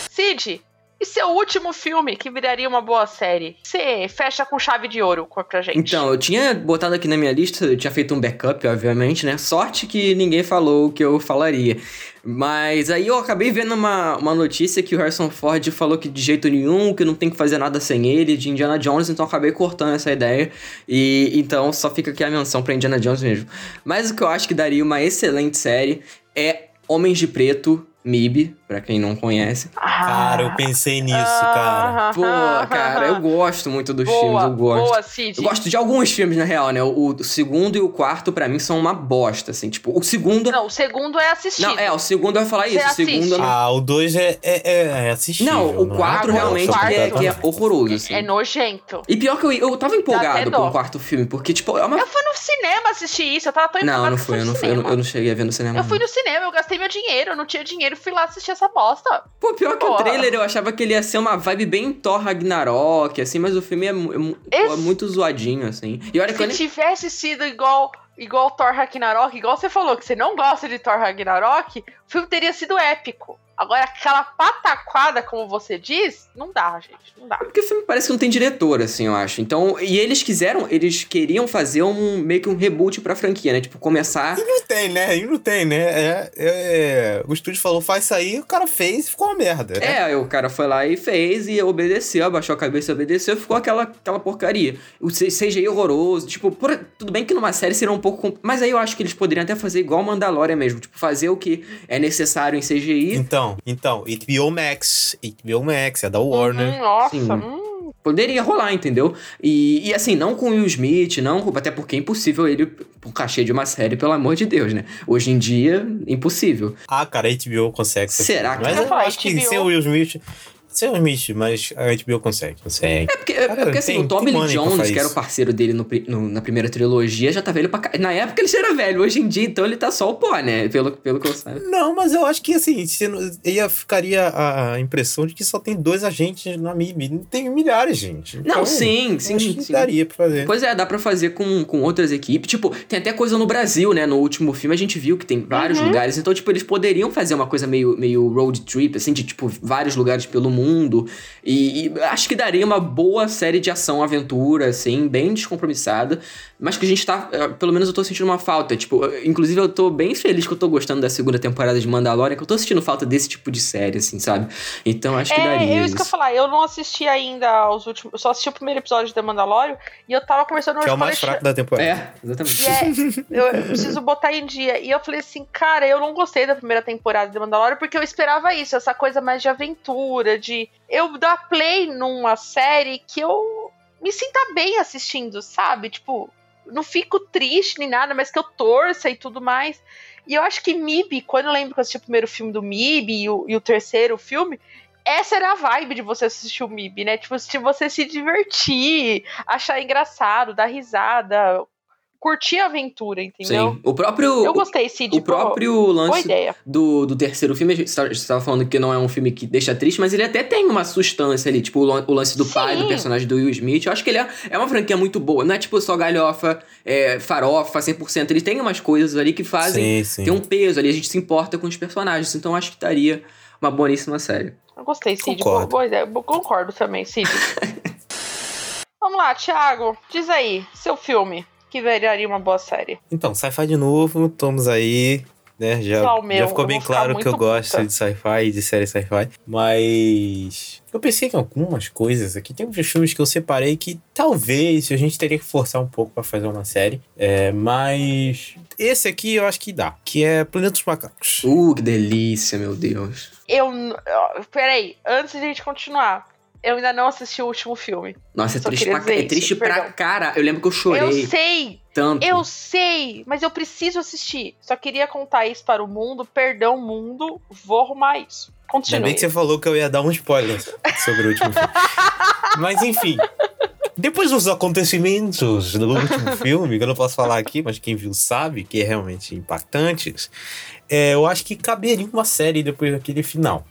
Speaker 1: Cid, e seu último filme que viraria uma boa série? Você fecha com chave de ouro pra gente.
Speaker 2: Então, eu tinha botado aqui na minha lista, eu tinha feito um backup, obviamente, né? Sorte que ninguém falou o que eu falaria. Mas aí eu acabei vendo uma, uma notícia que o Harrison Ford falou que de jeito nenhum, que não tem que fazer nada sem ele, de Indiana Jones, então acabei cortando essa ideia. E então só fica aqui a menção pra Indiana Jones mesmo. Mas o que eu acho que daria uma excelente série é Homens de Preto, MIB, pra quem não conhece.
Speaker 1: Ah,
Speaker 3: Cara, eu pensei nisso, cara.
Speaker 1: aham,
Speaker 2: Pô, cara, eu gosto muito dos filmes,
Speaker 1: boa,
Speaker 2: eu gosto.
Speaker 1: Boa, Cid.
Speaker 2: Eu gosto de alguns filmes, na real, né? O, o segundo e o quarto, pra mim, são uma bosta, assim. Tipo, o segundo.
Speaker 1: Não, o segundo é assistido.
Speaker 2: Não, é, o segundo ia falar
Speaker 1: Você
Speaker 2: isso. O segundo.
Speaker 3: Ah, o 2 é, é, é, é assistível.
Speaker 2: Não, o
Speaker 3: é?
Speaker 2: 4
Speaker 1: Ah,
Speaker 2: realmente
Speaker 1: o quarto-
Speaker 2: que é, que é horroroso, assim.
Speaker 1: É nojento.
Speaker 2: E pior que eu, eu tava empolgado com o quarto filme, porque, tipo, é uma.
Speaker 1: Eu fui no cinema assistir isso, eu tava tão
Speaker 2: Não,
Speaker 1: empolgada
Speaker 2: não
Speaker 1: que
Speaker 2: foi, eu não, fui, eu, não, eu não cheguei a ver no cinema.
Speaker 1: Eu fui
Speaker 2: não.
Speaker 1: no cinema, eu gastei meu dinheiro, eu não tinha dinheiro, fui lá assistir essa bosta.
Speaker 2: Pô, pior que o
Speaker 1: Porra.
Speaker 2: trailer eu achava que ele ia ser uma vibe bem Thor Ragnarok, assim, mas o filme é, é é
Speaker 1: Esse-
Speaker 2: muito zoadinho, assim. E olha
Speaker 1: Se
Speaker 2: nem.
Speaker 1: tivesse sido igual igual Thor Ragnarok, igual você falou que você não gosta de Thor Ragnarok, o filme teria sido épico. Agora, aquela pataquada, como você diz, não dá, gente. Não dá.
Speaker 2: Porque o filme parece que não tem diretor, assim, eu acho. Então, e eles quiseram, eles queriam fazer um meio que um reboot pra franquia, né? Tipo, começar.
Speaker 3: E não tem, né? E não tem, né? É, é- o estúdio falou, faz isso aí, o cara fez e ficou uma merda. né?
Speaker 2: É, o cara foi lá e fez e obedeceu, abaixou a cabeça e obedeceu, ficou aquela, aquela porcaria. O CGI horroroso, tipo, por- tudo bem que numa série seria um pouco. Mas aí eu acho que eles poderiam até fazer igual Mandalorian mesmo, tipo, fazer o que é necessário em CGI.
Speaker 3: Então, então, HBO Max, HBO Max, é da Warner.
Speaker 1: Hum, nossa,
Speaker 2: Sim.
Speaker 1: hum.
Speaker 2: Poderia rolar, entendeu? E, e assim, não com o Will Smith, não, com- até porque é impossível ele, o cachê de uma série, pelo amor de Deus, né? Hoje em dia, impossível.
Speaker 3: Ah, cara, a HBO consegue. ser
Speaker 2: Será que-
Speaker 3: Mas
Speaker 1: Eu
Speaker 3: acho que
Speaker 1: HBO.
Speaker 3: sem o Will Smith... Sem o Will Smith, mas a HBO consegue. Consegue.
Speaker 2: É porque, é
Speaker 3: Cara,
Speaker 2: porque assim,
Speaker 3: tem-
Speaker 2: o Tommy Lee Jones, que era o parceiro dele no no- na primeira trilogia, já tá velho pra cá. Na época ele já era velho, hoje em dia, então ele tá só o pó, né? Pelo, pelo que eu saiba.
Speaker 3: Não, mas eu acho que assim, ia, ficaria a, impressão de que só tem dois agentes na MIB. Tem milhares, gente.
Speaker 2: Não,
Speaker 3: Então,
Speaker 2: sim, sim,
Speaker 3: que
Speaker 2: sim.
Speaker 3: daria pra fazer.
Speaker 2: Pois é, dá pra fazer com, com outras equipes. Tipo, tem até coisa no Brasil, né? No último filme a gente viu que tem vários
Speaker 1: Uhum.
Speaker 2: lugares. Então, tipo, eles poderiam fazer uma coisa meio, meio road trip, assim, de, tipo, vários lugares pelo mundo. E, e acho que daria uma boa série de ação, aventura, assim, bem descompromissada. Mas que a gente tá. eh, Pelo menos eu tô sentindo uma falta. Tipo, eh, inclusive eu tô bem feliz que eu tô gostando da segunda temporada de Mandalorian, que eu tô sentindo falta desse tipo de série, assim, sabe? Então acho que
Speaker 1: É,
Speaker 2: daria.
Speaker 1: eu isso que eu ia falar. Eu não assisti ainda os últimos. Eu só assisti o primeiro episódio de The Mandalorian e eu tava conversando
Speaker 3: Que
Speaker 1: hoje
Speaker 3: é o mais
Speaker 1: Alexandre-
Speaker 3: fraco da temporada.
Speaker 2: É, exatamente.
Speaker 1: É, eu, eu preciso botar em dia. E eu falei assim, cara, eu não gostei da primeira temporada de Mandalorian porque eu esperava isso, essa coisa mais de aventura, de eu dar play numa série que eu me sinta bem assistindo, sabe? Tipo, não fico triste nem nada, mas que eu torça e tudo mais. E eu acho que MIB, quando eu lembro que eu assisti o primeiro filme do MIB e o, e o terceiro filme, essa era a vibe de você assistir o MIB, né? Tipo, se você se divertir, achar engraçado, dar risada, curtir a aventura, entendeu?
Speaker 2: Sim. O próprio.
Speaker 1: Eu gostei, Cid.
Speaker 2: O próprio lance
Speaker 1: Boa ideia.
Speaker 2: do, do terceiro filme, a gente tá- você estava falando que não é um filme que deixa triste, mas ele até tem uma substância ali, tipo o, lan- o lance do
Speaker 1: Sim.
Speaker 2: pai, do personagem do Will Smith. Eu acho que ele é, é uma franquia muito boa. Não é tipo só galhofa, é, farofa, 100%. Ele tem umas coisas ali que fazem.
Speaker 3: Sim, sim.
Speaker 2: Tem um peso ali, a gente se importa com os personagens. Então eu acho que daria uma boníssima série.
Speaker 1: Eu gostei, Cid.
Speaker 3: Concordo.
Speaker 1: Boa, ideia. Eu Concordo também, Cid. Vamos lá, Thiago. Diz aí, seu filme que viraria uma boa série.
Speaker 3: Então, sci-fi de novo, estamos aí, né? Já,
Speaker 1: Só meu,
Speaker 3: já ficou
Speaker 1: eu
Speaker 3: bem claro que eu
Speaker 1: muito
Speaker 3: gosto
Speaker 1: puta.
Speaker 3: de sci-fi e de série sci-fi. Mas eu pensei em algumas coisas aqui. Tem uns filmes que eu separei que talvez a gente teria que forçar um pouco pra fazer uma série. É, mas esse aqui eu acho que dá. Que é Planeta dos Macacos.
Speaker 2: Uh, que delícia, meu Deus.
Speaker 1: Eu. ó, Peraí, antes de a gente continuar, eu ainda não assisti o último filme.
Speaker 2: Nossa, é
Speaker 1: Só
Speaker 2: triste, pra, é triste
Speaker 1: isso,
Speaker 2: pra
Speaker 1: perdão.
Speaker 2: cara. Eu lembro que eu chorei
Speaker 1: Eu sei,
Speaker 2: tanto.
Speaker 1: eu sei, mas eu preciso assistir. Só queria contar isso para o mundo. Perdão, mundo. Vou arrumar isso.
Speaker 3: Ainda
Speaker 1: Continue.
Speaker 3: bem que você falou que eu ia dar um spoiler sobre o último filme. Mas enfim. Depois dos acontecimentos do último filme, que eu não posso falar aqui, mas quem viu sabe que é realmente impactantes, é, eu acho que caberia uma série depois daquele final.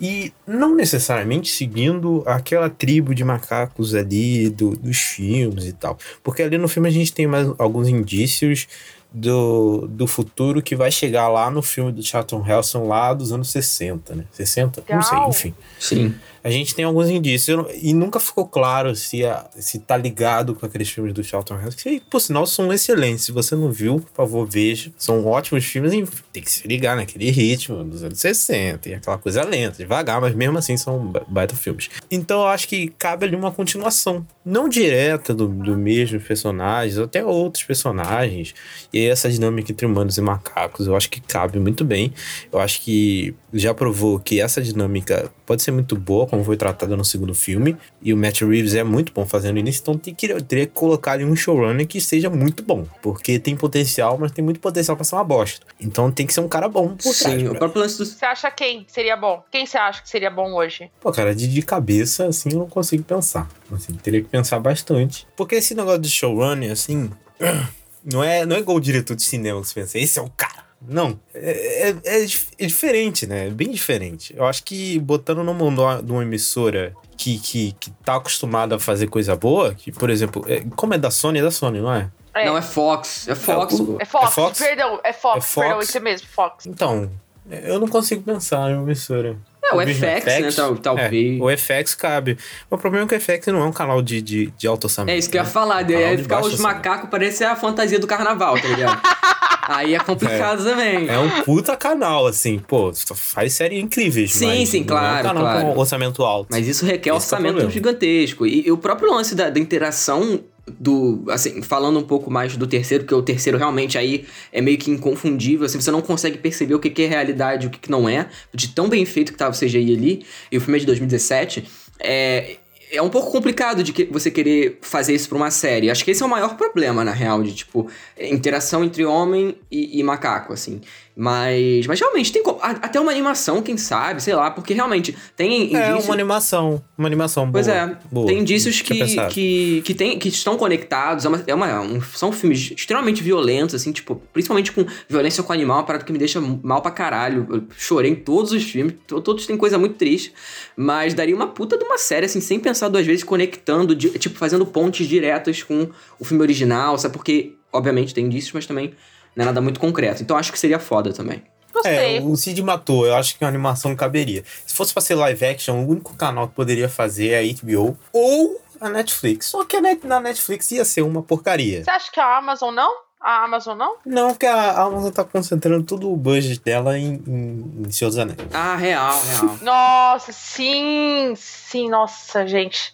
Speaker 3: E não necessariamente seguindo aquela tribo de macacos ali do- dos filmes e tal. Porque ali no filme a gente tem mais alguns indícios do, do futuro que vai chegar lá no filme do Charlton Heston lá dos anos 60, né? 60? Não sei,
Speaker 1: Legal.
Speaker 3: enfim.
Speaker 2: Sim.
Speaker 3: A gente tem alguns indícios e nunca ficou claro se, a- se tá ligado com aqueles filmes do Charlton Heston, que por sinal são excelentes. Se você não viu, por favor, veja. São ótimos filmes e tem que se ligar naquele ritmo dos anos 60 e aquela coisa lenta, devagar, mas mesmo assim são ba- baita filmes. Então eu acho que cabe ali uma continuação, não direta do, do mesmo personagens, até outros personagens. E essa dinâmica entre humanos e macacos, eu acho que cabe muito bem. Eu acho que já provou que essa dinâmica pode ser muito boa, como foi tratada no segundo filme. E o Matt Reeves é muito bom fazendo isso, então tem que, teria que colocar ali um showrunner que seja muito bom. Porque tem potencial, mas tem muito potencial pra ser uma bosta. Então tem que ser um cara bom por trás.
Speaker 2: Sim, o
Speaker 3: pra-
Speaker 2: próprio lance do.
Speaker 1: Você acha quem seria bom? Quem você acha que seria bom hoje?
Speaker 3: Pô, cara, de, de cabeça, assim, eu não consigo pensar. Assim, teria que pensar bastante. Porque esse negócio de showrunner, assim, não é, não é igual o diretor de cinema que você pensa, esse é o cara. Não. É, é, é é diferente, né? É bem diferente. Eu acho que botando no mundo de uma emissora que, que, que tá acostumada a fazer coisa boa, que, por exemplo, é- como é da Sony, é da Sony, não é?
Speaker 1: É,
Speaker 2: Não, é Fox. É Fox,
Speaker 1: é Fox,
Speaker 3: é Fox?
Speaker 1: perdão, é Fox,
Speaker 3: É Fox?
Speaker 1: perdão, isso mesmo, Fox.
Speaker 3: Então, eu não consigo pensar em uma emissora.
Speaker 2: É, o
Speaker 3: no
Speaker 2: FX, né? Tal- talvez.
Speaker 3: É, o FX cabe. O problema é que o FX não é um canal de, de, de alto orçamento.
Speaker 2: É isso que eu ia
Speaker 3: né?
Speaker 2: falar,
Speaker 3: Um canal
Speaker 2: ia
Speaker 3: de
Speaker 2: ficar os macacos, parece a fantasia do carnaval, tá ligado? Aí é complicado também.
Speaker 3: É um puta canal, assim, pô, faz série incríveis.
Speaker 2: Sim, sim, claro,
Speaker 3: É um canal
Speaker 2: claro.
Speaker 3: com orçamento alto.
Speaker 2: Mas isso requer
Speaker 3: Esse é
Speaker 2: orçamento gigantesco. E, e o próprio lance da, da interação do. Assim, falando um pouco mais do terceiro, porque o terceiro realmente aí é meio que inconfundível. Assim, você não consegue perceber o que, que é realidade e o que, que não é, de tão bem feito que tava o CGI ali. E o filme é de 2017. É. É um pouco complicado de que você querer fazer isso pra uma série. Acho que esse é o maior problema, na real, de tipo, interação entre homem e, e macaco, assim. Mas, mas realmente tem como. Até uma animação, quem sabe, sei lá, porque realmente tem
Speaker 3: É
Speaker 2: indício-
Speaker 3: uma animação. Uma animação boa.
Speaker 2: Pois é,
Speaker 3: boa.
Speaker 2: tem indícios que, que, que, tem, que estão conectados. É uma, é uma- um- são filmes extremamente violentos, assim, tipo, principalmente com violência com animal, uma parada que me deixa mal pra caralho. Eu chorei em todos os filmes, to- todos têm coisa muito triste. Mas daria uma puta de uma série, assim, sem pensar duas vezes, conectando, di- tipo, fazendo pontes diretas com o filme original, sabe? Porque, obviamente, tem indícios, mas também não é nada muito concreto. Então acho que seria foda também.
Speaker 1: Gostei.
Speaker 3: É, o Cid matou, eu acho que a animação caberia. Se fosse pra ser live action, o único canal que poderia fazer é a HBO ou a Netflix. Só que na Netflix ia ser uma porcaria.
Speaker 1: Você acha que a Amazon não? A Amazon não?
Speaker 3: Não, porque a Amazon tá concentrando todo o budget dela em, em, em Seus Anéis.
Speaker 2: Ah, real, real.
Speaker 1: Nossa, sim, sim, nossa, gente.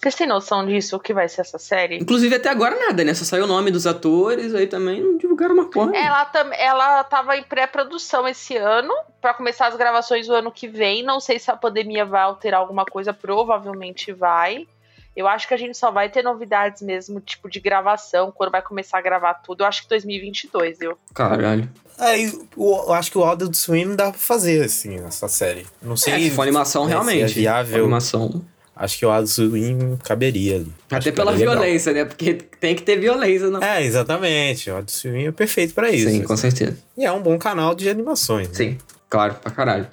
Speaker 1: Vocês têm noção disso, o que vai ser essa série?
Speaker 2: Inclusive, até agora nada, né? Só saiu o nome dos atores, aí também não divulgaram uma porra.
Speaker 1: Ela, tam, ela tava em pré-produção esse ano, pra começar as gravações do ano que vem. Não sei se a pandemia vai alterar alguma coisa, provavelmente vai. Eu acho que a gente só vai ter novidades mesmo, tipo, de gravação, quando vai começar a gravar tudo. Eu acho que 2022, viu?
Speaker 2: Caralho.
Speaker 3: Aí, o- eu acho que o Adult Swim dá pra fazer, assim, essa série. Não sei
Speaker 2: É, se for animação,
Speaker 3: né, se
Speaker 2: realmente.
Speaker 3: É viável.
Speaker 2: Animação.
Speaker 3: Acho que o Swim caberia ali.
Speaker 2: Até pela
Speaker 3: era legal.
Speaker 2: violência, né? Porque tem que ter violência. Não.
Speaker 3: É, exatamente. O Swim é perfeito pra isso.
Speaker 2: Sim, com certeza.
Speaker 3: E é um bom canal de animações. né?
Speaker 2: Sim, claro, pra caralho.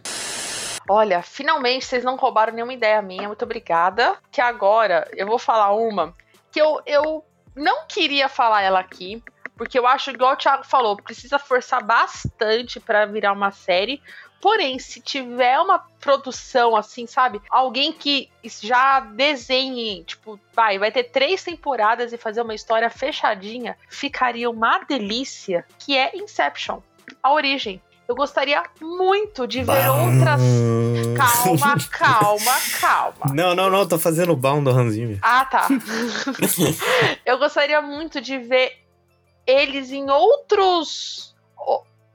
Speaker 1: Olha, finalmente vocês não roubaram nenhuma ideia minha, muito obrigada. Que agora eu vou falar uma que eu, eu não queria falar ela aqui, porque eu acho, igual o Thiago falou, precisa forçar bastante pra virar uma série. Porém, se tiver uma produção assim, sabe? Alguém que já desenhe, tipo, vai, vai ter três temporadas e fazer uma história fechadinha, ficaria uma delícia, que é Inception, a origem. Eu gostaria muito de ver outras.
Speaker 3: Hum.
Speaker 1: Calma, calma, calma.
Speaker 3: Não, não, não, tô fazendo o baum do Hans Zimmer.
Speaker 1: Ah, tá. Eu gostaria muito de ver eles em outros.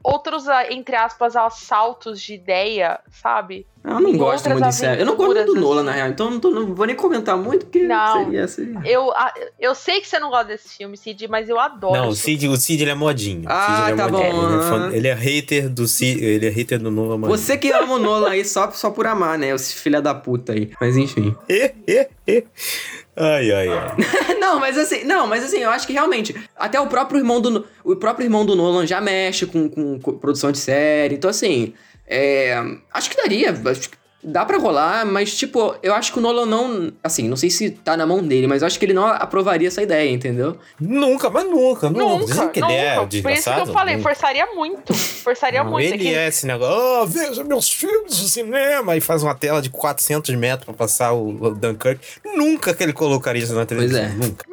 Speaker 1: Outros, entre aspas, assaltos de ideia, sabe?
Speaker 2: Eu não gosto muito de série. Eu não gosto muito do
Speaker 1: aventuras,
Speaker 2: Nolan,
Speaker 1: assim.
Speaker 2: na real. Então não, tô- não vou nem comentar muito, porque
Speaker 1: Não.
Speaker 2: seria, seria.
Speaker 1: Eu, eu sei que você não gosta desse filme, Cid, mas eu adoro.
Speaker 3: Não, o Cid, o Cid ele é modinho. O
Speaker 2: Ah,
Speaker 3: Cid, ele é
Speaker 2: tá
Speaker 3: modinho.
Speaker 2: bom.
Speaker 3: Ele é, fã- ele é hater do Cid, ele é hater do Nolan Modinho.
Speaker 2: Você que ama o Nolan aí só, só por amar, né? Esse filho da puta aí. Mas enfim.
Speaker 3: E, e, e. Ai, ai, ai.
Speaker 2: não, mas assim, não, mas assim, eu acho que realmente, até o próprio irmão do o próprio irmão do Nolan já mexe com, com, com produção de série. Então assim, é, acho que daria, acho que dá pra rolar, mas tipo, eu acho que o Nolan não, assim, não sei se tá na mão dele, mas eu acho que ele não aprovaria essa ideia, entendeu?
Speaker 3: Nunca, mas nunca, nunca.
Speaker 1: Nunca,
Speaker 3: que é
Speaker 1: nunca. Por isso que eu falei, forçaria muito. Forçaria
Speaker 3: Não,
Speaker 1: muito.
Speaker 3: ele
Speaker 1: aquele-
Speaker 3: é esse negócio, oh, veja meus filmes no cinema, e faz uma tela de 400 metros pra passar o o Dunkirk. Nunca que ele colocaria isso na televisão,
Speaker 2: é.
Speaker 3: nunca.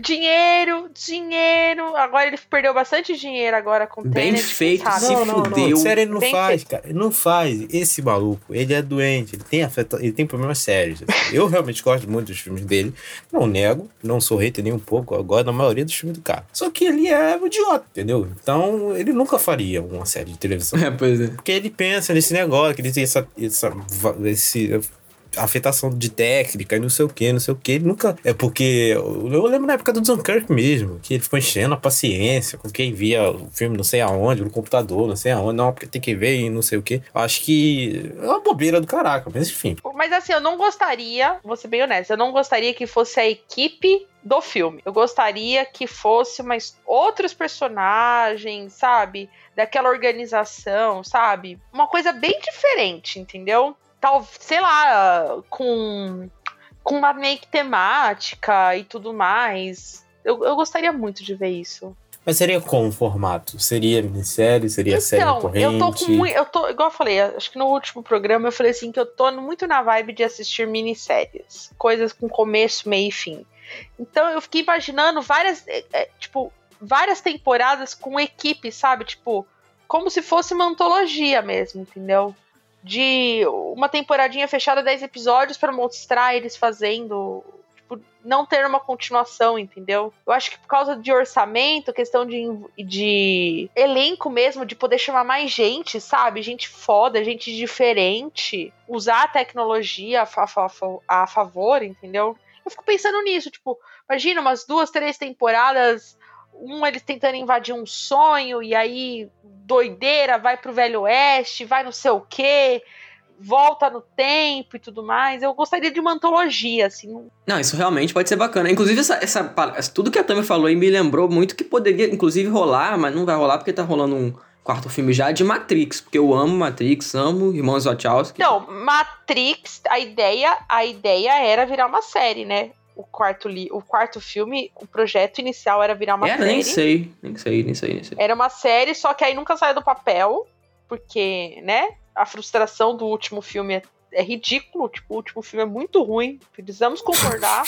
Speaker 1: Dinheiro, dinheiro. Agora ele perdeu bastante dinheiro agora com o
Speaker 2: Bem
Speaker 1: Tenet,
Speaker 2: feito,
Speaker 1: sabe?
Speaker 2: se
Speaker 3: não, não,
Speaker 2: fudeu.
Speaker 3: não, sério, ele não
Speaker 1: Bem
Speaker 3: faz,
Speaker 1: feito.
Speaker 3: cara, ele não faz. Esse maluco, ele é doente, ele tem afeta, ele tem problemas sérios. assim. Eu realmente gosto muito dos filmes dele, não nego, não sou hater nem um pouco, gosto da maioria dos filmes do cara. Só que ele é um idiota, entendeu? Então, ele nunca faria uma série de televisão.
Speaker 2: É, pois é.
Speaker 3: Porque ele pensa nesse negócio, que ele tem essa, essa esse, afetação de técnica e não sei o que, não sei o que. Ele nunca. É porque. Eu lembro na época do Dunkirk mesmo, que ele ficou enchendo a paciência com quem via o filme não sei aonde, no computador, não sei aonde, não, porque tem que ver e não sei o que. Acho que é uma bobeira do caraca, mas enfim.
Speaker 1: Mas assim, eu não gostaria, vou ser bem honesta, eu não gostaria que fosse a equipe do filme. Eu gostaria que fosse mais outros personagens, sabe? Daquela organização, sabe? Uma coisa bem diferente, entendeu? Tal, sei lá, com com uma que temática e tudo mais. Eu, eu gostaria muito de ver isso.
Speaker 3: Mas seria como o formato? Seria minissérie? Seria série
Speaker 1: Então,
Speaker 3: corrente?
Speaker 1: eu tô com muito. Eu tô, igual eu falei, acho que no último programa eu falei assim que eu tô muito na vibe de assistir minisséries. Coisas com começo, meio e fim. Então eu fiquei imaginando várias. é, é, tipo, várias temporadas com equipe, sabe? Tipo, como se fosse uma antologia mesmo, entendeu? De uma temporadinha fechada, 10 episódios pra mostrar eles fazendo. Tipo, não ter uma continuação, entendeu? Eu acho que por causa de orçamento, questão de, de elenco mesmo, de poder chamar mais gente, sabe? Gente foda, gente diferente. Usar a tecnologia a, a favor, entendeu? Eu fico pensando nisso, tipo, imagina umas duas, três temporadas, um eles tentando invadir um sonho, e aí doideira, vai pro Velho Oeste, vai não sei o quê, volta no tempo e tudo mais. Eu gostaria de uma antologia, assim.
Speaker 2: Não, isso realmente pode ser bacana. Inclusive, essa, essa, tudo que a Tami falou aí me lembrou muito que poderia, inclusive, rolar, mas não vai rolar porque tá rolando um quarto filme já de Matrix, porque eu amo Matrix, amo Irmãos Wachowski.
Speaker 1: Então, Matrix, a ideia, a ideia era virar uma série, né? O quarto, li, o quarto filme, o projeto inicial era virar uma
Speaker 2: Era,
Speaker 1: série.
Speaker 2: nem sei, nem sei, nem sei, nem sei.
Speaker 1: Era uma série, só que aí nunca saiu do papel. porque, né, a frustração do último filme é ridículo, tipo, o último filme é muito ruim, precisamos concordar.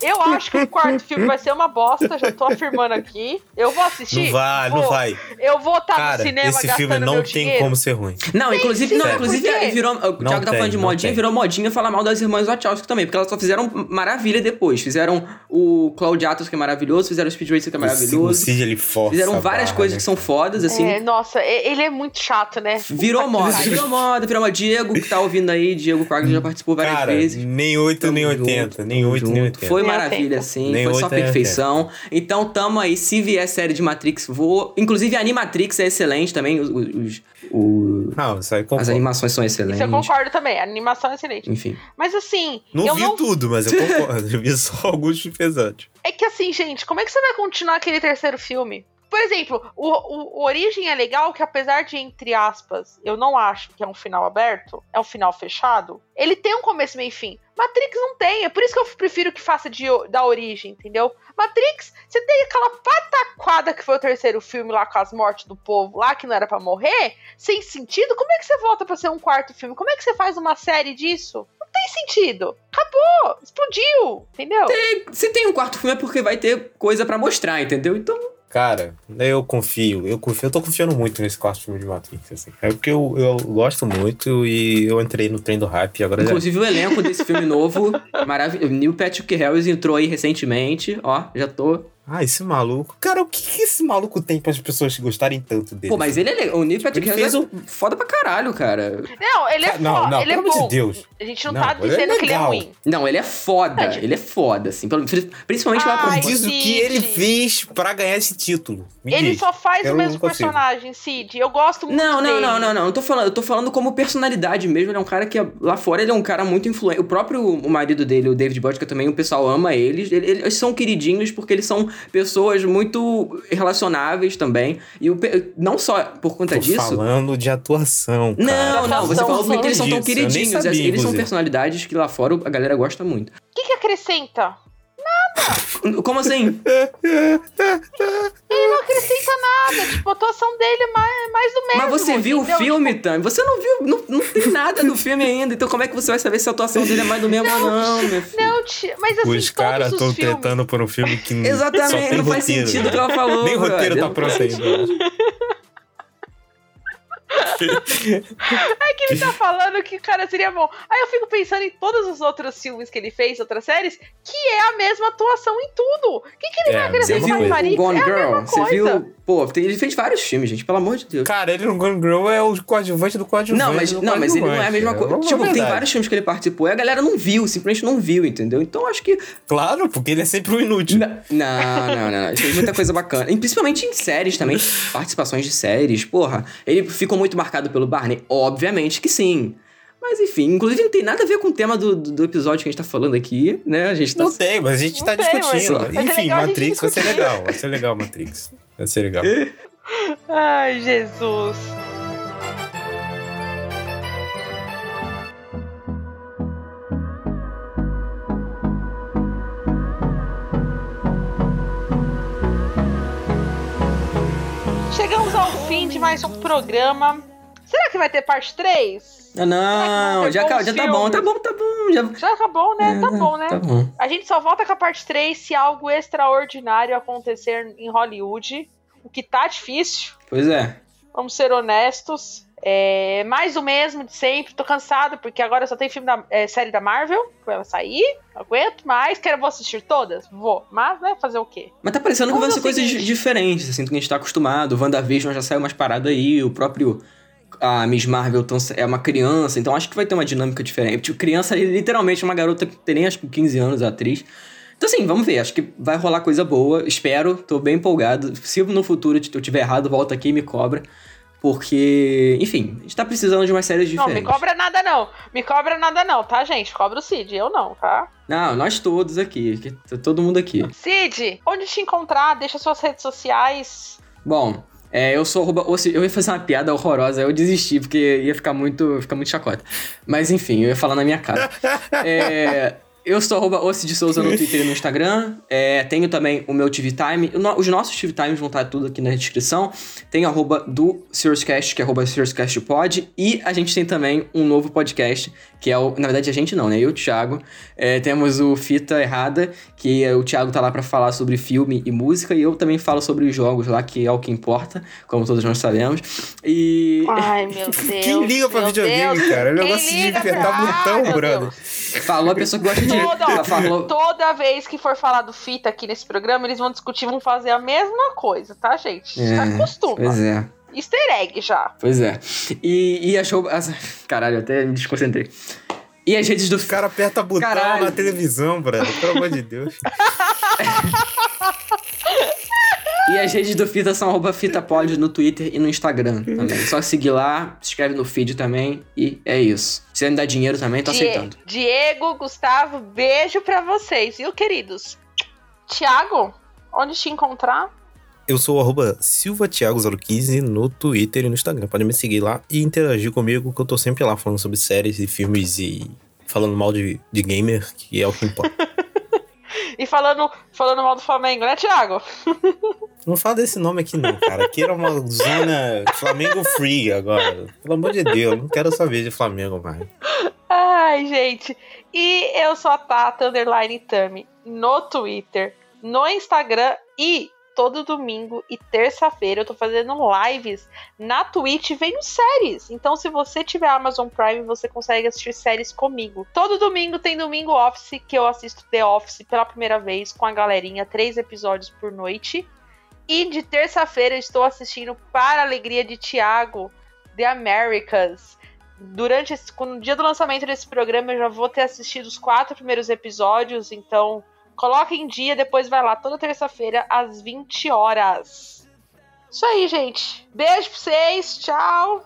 Speaker 1: Eu acho que o quarto filme vai ser uma bosta, já tô afirmando aqui. Eu vou assistir.
Speaker 3: Não vai,
Speaker 1: vou,
Speaker 3: não vai.
Speaker 1: Eu vou estar
Speaker 3: Cara,
Speaker 1: no cinema
Speaker 3: esse filme não
Speaker 1: meu
Speaker 3: tem
Speaker 1: dinheiro.
Speaker 3: como ser ruim.
Speaker 2: Não, inclusive, não, inclusive virou. O Thiago tá
Speaker 3: tem,
Speaker 2: falando de modinha,
Speaker 3: tem.
Speaker 2: virou modinha falar mal das irmãs Wachowski também, porque elas só fizeram maravilha depois. Fizeram o Claudiatus, que é maravilhoso, fizeram o Speed Racer, que é
Speaker 3: O
Speaker 2: maravilhoso.
Speaker 3: Cid, ele força
Speaker 2: Fizeram várias
Speaker 3: barra,
Speaker 2: coisas
Speaker 3: né?
Speaker 2: que são fodas, assim.
Speaker 1: É, nossa, ele é muito chato, né?
Speaker 2: Virou moda, virou moda, virou moda. Diego, que tá ouvindo aí, Diego Quaglia já participou várias
Speaker 3: Cara,
Speaker 2: vezes.
Speaker 3: nem 8 nem
Speaker 2: Tamo
Speaker 3: 80.
Speaker 2: junto,
Speaker 3: nem
Speaker 2: tamo
Speaker 3: 8 nem
Speaker 2: junto.
Speaker 3: 80.
Speaker 2: Foi
Speaker 1: Nem
Speaker 2: maravilha,
Speaker 1: 80.
Speaker 2: assim.
Speaker 3: Nem
Speaker 2: foi só
Speaker 3: 8 nem
Speaker 2: perfeição. Então, tamo aí. Se vier série de Matrix, vou. Inclusive, a Animatrix é excelente também. Os, os- o-
Speaker 3: Não, isso aí
Speaker 2: as
Speaker 3: concordo.
Speaker 2: animações são
Speaker 1: Isso eu
Speaker 2: excelentes.
Speaker 1: concordo também, a animação é excelente.
Speaker 2: Enfim.
Speaker 1: Mas assim,
Speaker 3: Não
Speaker 1: eu
Speaker 3: vi
Speaker 1: não
Speaker 3: tudo, mas eu concordo. Eu vi só alguns episódios.
Speaker 1: É que assim, gente, como é que você vai continuar aquele terceiro filme? Por exemplo, o, o, Origem é legal que apesar de, entre aspas, eu não acho que é um final aberto, é um final fechado, ele tem um começo, meio e fim. Matrix não tem, é por isso que eu prefiro que faça de, da origem, entendeu? Matrix, você tem aquela pataquada que foi o terceiro filme lá com as mortes do povo lá, que não era pra morrer, sem sentido, como é que você volta pra ser um quarto filme? Como é que você faz uma série disso? Não tem sentido. Acabou, explodiu, entendeu?
Speaker 2: Se tem um quarto filme é porque vai ter coisa pra mostrar, entendeu? Então,
Speaker 3: Cara, eu confio, eu confio, eu tô confiando muito nesse quarto filme de Matrix, assim. É porque eu, eu gosto muito e eu entrei no trem do hype agora já-
Speaker 2: inclusive o elenco desse filme novo, maravilhoso. Neil Patrick Harris entrou aí recentemente, ó, já tô.
Speaker 3: Ah, esse maluco. Cara, o que, que esse maluco tem para as pessoas gostarem tanto dele?
Speaker 2: Pô, mas ele é legal. O Neil Patrick
Speaker 3: Ele
Speaker 2: Harris
Speaker 3: fez
Speaker 2: é foda pra caralho, cara.
Speaker 1: Não, ele é
Speaker 3: não,
Speaker 1: foda,
Speaker 3: não,
Speaker 1: ele é
Speaker 3: pelo amor
Speaker 1: bom.
Speaker 3: de Deus.
Speaker 1: A gente não,
Speaker 3: Não,
Speaker 1: tá
Speaker 3: ele é
Speaker 1: dizendo que ele é ruim.
Speaker 2: Não, ele é foda.
Speaker 1: É,
Speaker 2: Ele é foda, assim. Principalmente lá pra
Speaker 3: Diz o que ele fez pra ganhar esse título. Me
Speaker 1: Ele
Speaker 3: diz.
Speaker 1: só faz
Speaker 3: Eu
Speaker 1: o mesmo personagem, Cid. Eu gosto muito
Speaker 2: Não, não,
Speaker 1: dele.
Speaker 2: não, não, não. Eu tô falando, eu tô falando como personalidade mesmo. Ele é um cara que é- lá fora ele é um cara muito influente. O próprio o marido dele, o David Bodka, também o pessoal ama eles. Ele- Eles são queridinhos porque eles são pessoas muito relacionáveis também. E o não só por conta
Speaker 3: Tô
Speaker 2: disso.
Speaker 3: falando de atuação, cara.
Speaker 2: Não, não, você falou porque eles são tão queridinhos.
Speaker 3: sabia,
Speaker 2: eles são personalidades que lá fora a galera gosta muito.
Speaker 1: O que, que acrescenta?
Speaker 2: Como assim?
Speaker 1: Ele não acrescenta nada. Tipo, a atuação dele é mais, mais do mesmo.
Speaker 2: Mas você viu o
Speaker 1: entendeu?
Speaker 2: filme, Tam? Você não viu, não, não tem nada do filme ainda. Então como é que você vai saber se a atuação dele é mais do mesmo ou não, meu filho?
Speaker 1: Não, tia, mas assim,
Speaker 3: Os caras estão
Speaker 1: filmes...
Speaker 3: tentando por um filme que só
Speaker 2: Exatamente,
Speaker 3: tem
Speaker 2: não faz
Speaker 3: roteiro,
Speaker 2: sentido o
Speaker 3: né?
Speaker 2: que ela falou.
Speaker 3: Nem roteiro tá pronto ainda.
Speaker 1: É que ele tá falando que o cara seria bom. Aí eu fico pensando em todos os outros filmes que ele fez, outras séries, que é a mesma atuação em tudo. O que, que ele
Speaker 3: É,
Speaker 1: vai
Speaker 3: coisa.
Speaker 1: Matrix?
Speaker 2: o Gone
Speaker 1: é
Speaker 2: Girl? Você viu... Pô, tem- ele fez vários filmes, gente, pelo amor de Deus.
Speaker 3: Cara, ele no Gone Girl é o coadjuvante do coadjuvante.
Speaker 2: Não, mas, não, mas ele não é a mesma
Speaker 3: coadjuvante.
Speaker 2: coisa.
Speaker 3: É
Speaker 2: Tipo, tem
Speaker 3: verdade.
Speaker 2: vários filmes que ele participou e a galera não viu, simplesmente não viu, entendeu? Então acho que.
Speaker 3: Claro, porque ele é sempre um inútil.
Speaker 2: Não, não, não, não. Ele fez muita coisa bacana. E principalmente em séries também, participações de séries. Porra, ele ficou muito marcado pelo Barney? Obviamente que sim. Mas enfim, inclusive não tem nada a ver com o tema do, do, do episódio que a gente tá falando aqui, né? A gente tá.
Speaker 3: Não tem, mas a gente
Speaker 1: Não
Speaker 3: tá
Speaker 1: tem,
Speaker 3: discutindo.
Speaker 1: mas- mas é
Speaker 3: Enfim,
Speaker 1: legal
Speaker 3: Matrix vai ser legal. Vai ser legal, Matrix. Vai ser legal.
Speaker 1: Ai, Jesus. Fim de mais um programa. Será que vai ter parte 3?
Speaker 2: Ah, não, já, já tá bom, tá bom, tá bom. Já...
Speaker 1: Já acabou, né? Tá bom, né?
Speaker 2: Tá bom.
Speaker 1: A gente só volta com a parte 3 se algo extraordinário acontecer em Hollywood. O que tá difícil.
Speaker 2: Pois é.
Speaker 1: Vamos ser honestos. É mais o mesmo de sempre. Tô cansado, porque agora só tem filme da é, série da Marvel. Que vai sair. Não aguento mais. Quero vou assistir todas? Vou. Mas, né? Fazer o quê?
Speaker 2: Mas tá parecendo que vão ser coisas
Speaker 1: seguinte.
Speaker 2: diferentes, assim, do que a gente tá acostumado. O WandaVision já saiu mais parado aí, o próprio. A Miss Marvel é uma criança, então acho que vai ter uma dinâmica diferente. Tipo, criança literalmente, uma garota que tem nem acho que 15 anos, a atriz. Então, assim, vamos ver. Acho que vai rolar coisa boa. Espero, tô bem empolgado. Se no futuro eu tiver errado, volta aqui e me cobra. Porque, enfim, a gente tá precisando de umas séries
Speaker 1: Não,
Speaker 2: diferentes.
Speaker 1: me cobra nada não. Me cobra nada não, tá, gente? Cobra o Cid. Eu não, tá?
Speaker 2: Não, nós todos aqui. que- tá Todo mundo aqui.
Speaker 1: Cid, onde te encontrar? Deixa suas redes sociais.
Speaker 2: Bom, é, eu sou arroba, eu ia fazer uma piada horrorosa, eu desisti, porque ia ficar muito, ficar muito chacota. Mas enfim, eu ia falar na minha cara. É, Eu sou arroba Ossi de Souza no Twitter e no Instagram. É, tenho também o meu TV Time. O no- Os nossos TV Times vão estar tudo aqui na descrição. Tem arroba do SiriusCast, que é arroba SiriusCastPod. E a gente tem também um novo podcast, que é o... Na verdade, a gente não, né? Eu e o Thiago. É, temos o Fita Errada, que é, o Thiago tá lá pra falar sobre filme e música. E eu também falo sobre os jogos lá, que é o que importa, como todos nós sabemos. E...
Speaker 1: Ai, meu Deus.
Speaker 3: Quem liga pra videogame,
Speaker 1: Deus.
Speaker 3: cara? É um
Speaker 1: Quem
Speaker 3: negócio de apertar botão, brother.
Speaker 2: Falou a pessoa que gosta de...
Speaker 1: Toda,
Speaker 2: Falou...
Speaker 1: toda vez que for falar do fita aqui nesse programa, eles vão discutir, vão fazer a mesma coisa, tá, gente?
Speaker 2: É,
Speaker 1: acostuma.
Speaker 2: Pois é.
Speaker 1: Easter egg já.
Speaker 2: Pois é. E, e achou. Caralho, até me desconcentrei. E as redes do.
Speaker 3: Os caras apertam botão
Speaker 2: Caralho.
Speaker 3: na televisão, brother. Pelo amor de Deus.
Speaker 2: E as redes do Fita são arroba FitaPod no Twitter e no Instagram também. Só seguir lá, se inscreve no feed também e é isso. Se quiser me dar dinheiro também, tô
Speaker 1: Die-
Speaker 2: aceitando.
Speaker 1: Diego, Gustavo, beijo pra vocês, viu, queridos? Tiago, onde te encontrar?
Speaker 3: Eu sou o arroba SilvaTiago015 no Twitter e no Instagram. Pode me seguir lá e interagir comigo, que eu tô sempre lá falando sobre séries e filmes e falando mal de, de gamer, que é o que importa.
Speaker 1: E falando, falando mal do Flamengo, né, Tiago?
Speaker 3: não fala desse nome aqui não, cara. Aqui era uma zona Flamengo Free agora. Pelo amor de Deus, não quero saber de Flamengo mais.
Speaker 1: Ai, gente. E eu sou a Tata Underline Tami no Twitter, no Instagram e todo domingo e terça-feira eu tô fazendo lives na Twitch vendo séries. Então, se você tiver Amazon Prime, você consegue assistir séries comigo. Todo domingo tem Domingo Office, que eu assisto The Office pela primeira vez com a galerinha, três episódios por noite. E de terça-feira estou assistindo Para a Alegria de Tiago, The Americas durante esse, no dia do lançamento desse programa eu já vou ter assistido os quatro primeiros episódios, então coloca em dia, depois vai lá toda terça-feira às 20 horas. Isso aí, gente. Beijo pra vocês, tchau.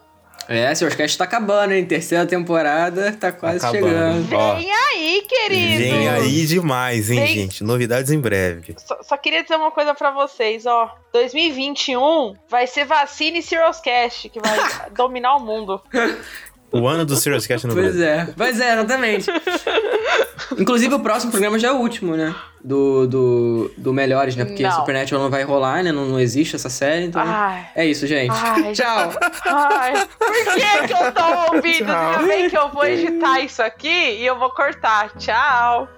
Speaker 2: É, seu Cast tá acabando, hein? Terceira temporada tá quase
Speaker 3: acabando.
Speaker 2: chegando.
Speaker 3: Ó,
Speaker 1: Vem aí, querido.
Speaker 3: Vem aí demais, hein,
Speaker 1: Vem.
Speaker 3: gente? Novidades em breve.
Speaker 1: Só, só queria dizer uma coisa pra vocês, ó. 2021 vai ser vacina e Serious Cast que vai dominar o mundo.
Speaker 3: O ano do Serious Cast no
Speaker 2: Pois
Speaker 3: Brasil.
Speaker 2: é, pois é, exatamente. Inclusive, o próximo programa já é o último, né? Do, do, do Melhores, né? Porque
Speaker 1: Não.
Speaker 2: Supernatural não vai rolar, né? Não, não existe essa série, então.
Speaker 1: Ai.
Speaker 2: É isso, gente.
Speaker 1: Ai.
Speaker 2: Tchau.
Speaker 1: Ai, por que, que eu tô ouvindo? Ainda bem que eu vou editar isso aqui e eu vou cortar. Tchau.